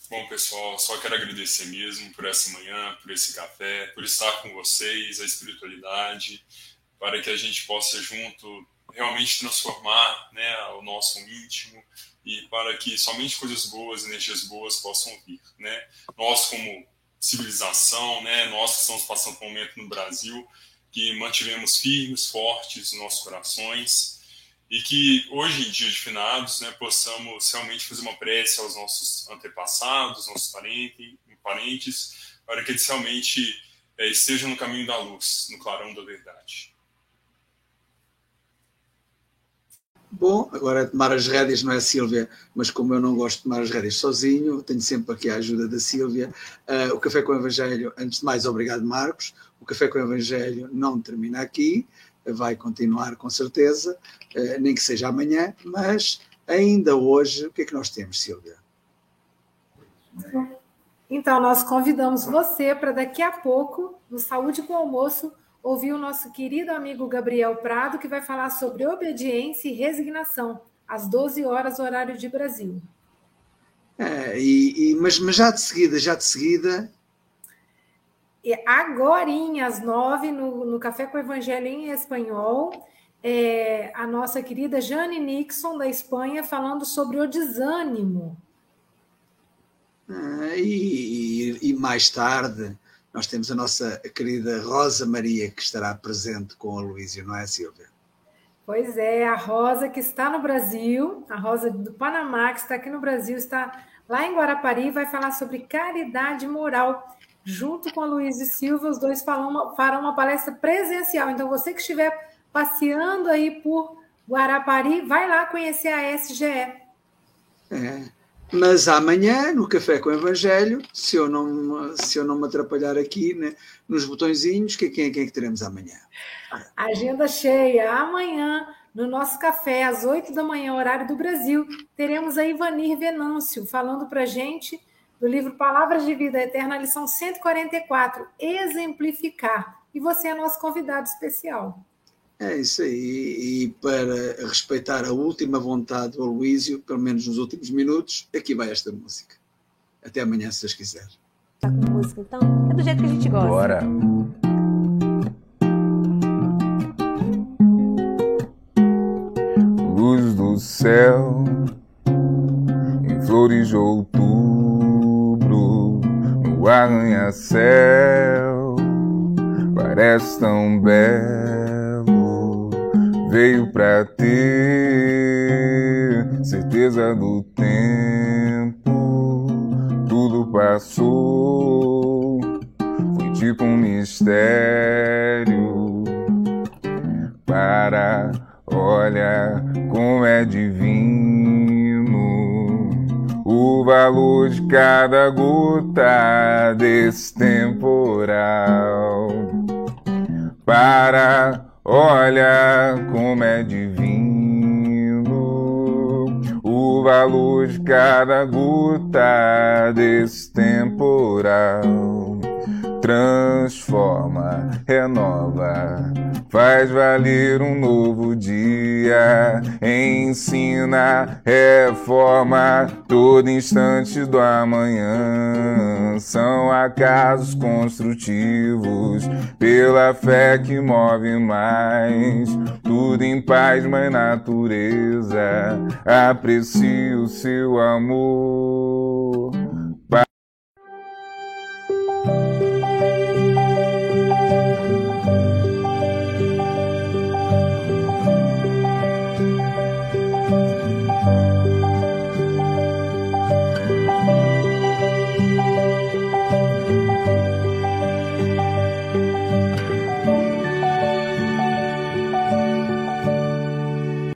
Bom, pessoal, só quero agradecer mesmo por essa manhã, por esse café, por estar com vocês, a espiritualidade, para que a gente possa junto realmente transformar né, o nosso íntimo e para que somente coisas boas, energias boas possam vir. Né? Nós, como civilização, né, nós que estamos passando por um momento no Brasil, que mantivemos firmes, fortes os nossos corações e que hoje em dia de finados né, possamos realmente fazer uma prece aos nossos antepassados, nossos parentes, parentes para que eles realmente é, estejam no caminho da luz, no clarão da verdade. Bom, agora tomar as rédeas não é a Sílvia, mas como eu não gosto de tomar as rédeas sozinho, tenho sempre aqui a ajuda da Sílvia. Uh, o Café com o Evangelho, antes de mais, obrigado Marcos. O Café com o Evangelho não termina aqui, vai continuar com certeza, uh, nem que seja amanhã, mas ainda hoje, o que é que nós temos, Sílvia? Então, nós convidamos você para daqui a pouco, no Saúde com Almoço, ouvir o nosso querido amigo Gabriel Prado, que vai falar sobre obediência e resignação, às 12 horas, horário de Brasil. É, e, e, mas, mas já de seguida, já de seguida. E agora, às nove, no, no Café com o Evangelho em Espanhol, é, a nossa querida Jane Nixon, da Espanha, falando sobre o desânimo. Ah, e, e, mais tarde, nós temos a nossa querida Rosa Maria, que estará presente com a Luísa, não é, Silvia? Pois é, a Rosa que está no Brasil, a Rosa do Panamá, que está aqui no Brasil, está lá em Guarapari, vai falar sobre caridade moral. Junto com a Luísa Silva, os dois farão uma, farão uma palestra presencial. Então, você que estiver passeando aí por Guarapari, vai lá conhecer a SGE. É. Mas amanhã, no Café com o Evangelho, se eu não, se eu não me atrapalhar aqui né, nos botõezinhos, que, quem, quem é que teremos amanhã? Agenda cheia. Amanhã, no nosso café, às 8 da manhã, horário do Brasil, teremos a Ivanir Venâncio falando para gente do livro Palavras de Vida Eterna, lição 144, Exemplificar. E você é nosso convidado especial. É isso aí. E para respeitar a última vontade do Aloísio, pelo menos nos últimos minutos, aqui vai esta música. Até amanhã, se Deus quiser. Tá com música então? É do jeito que a gente gosta. Bora! Luz do céu, em flores de outubro, no arranha-céu, parece tão belo veio pra ter certeza do tempo. Tudo passou, foi tipo um mistério. Para, olha como é divino o valor de cada gota desse temporal. Para Olha como é divino o valor de cada gota desse temporal transforma, renova, faz valer um novo dia, ensina, reforma todo instante do amanhã. São acasos construtivos pela fé que move mais, tudo em paz, mãe natureza. Aprecio o seu amor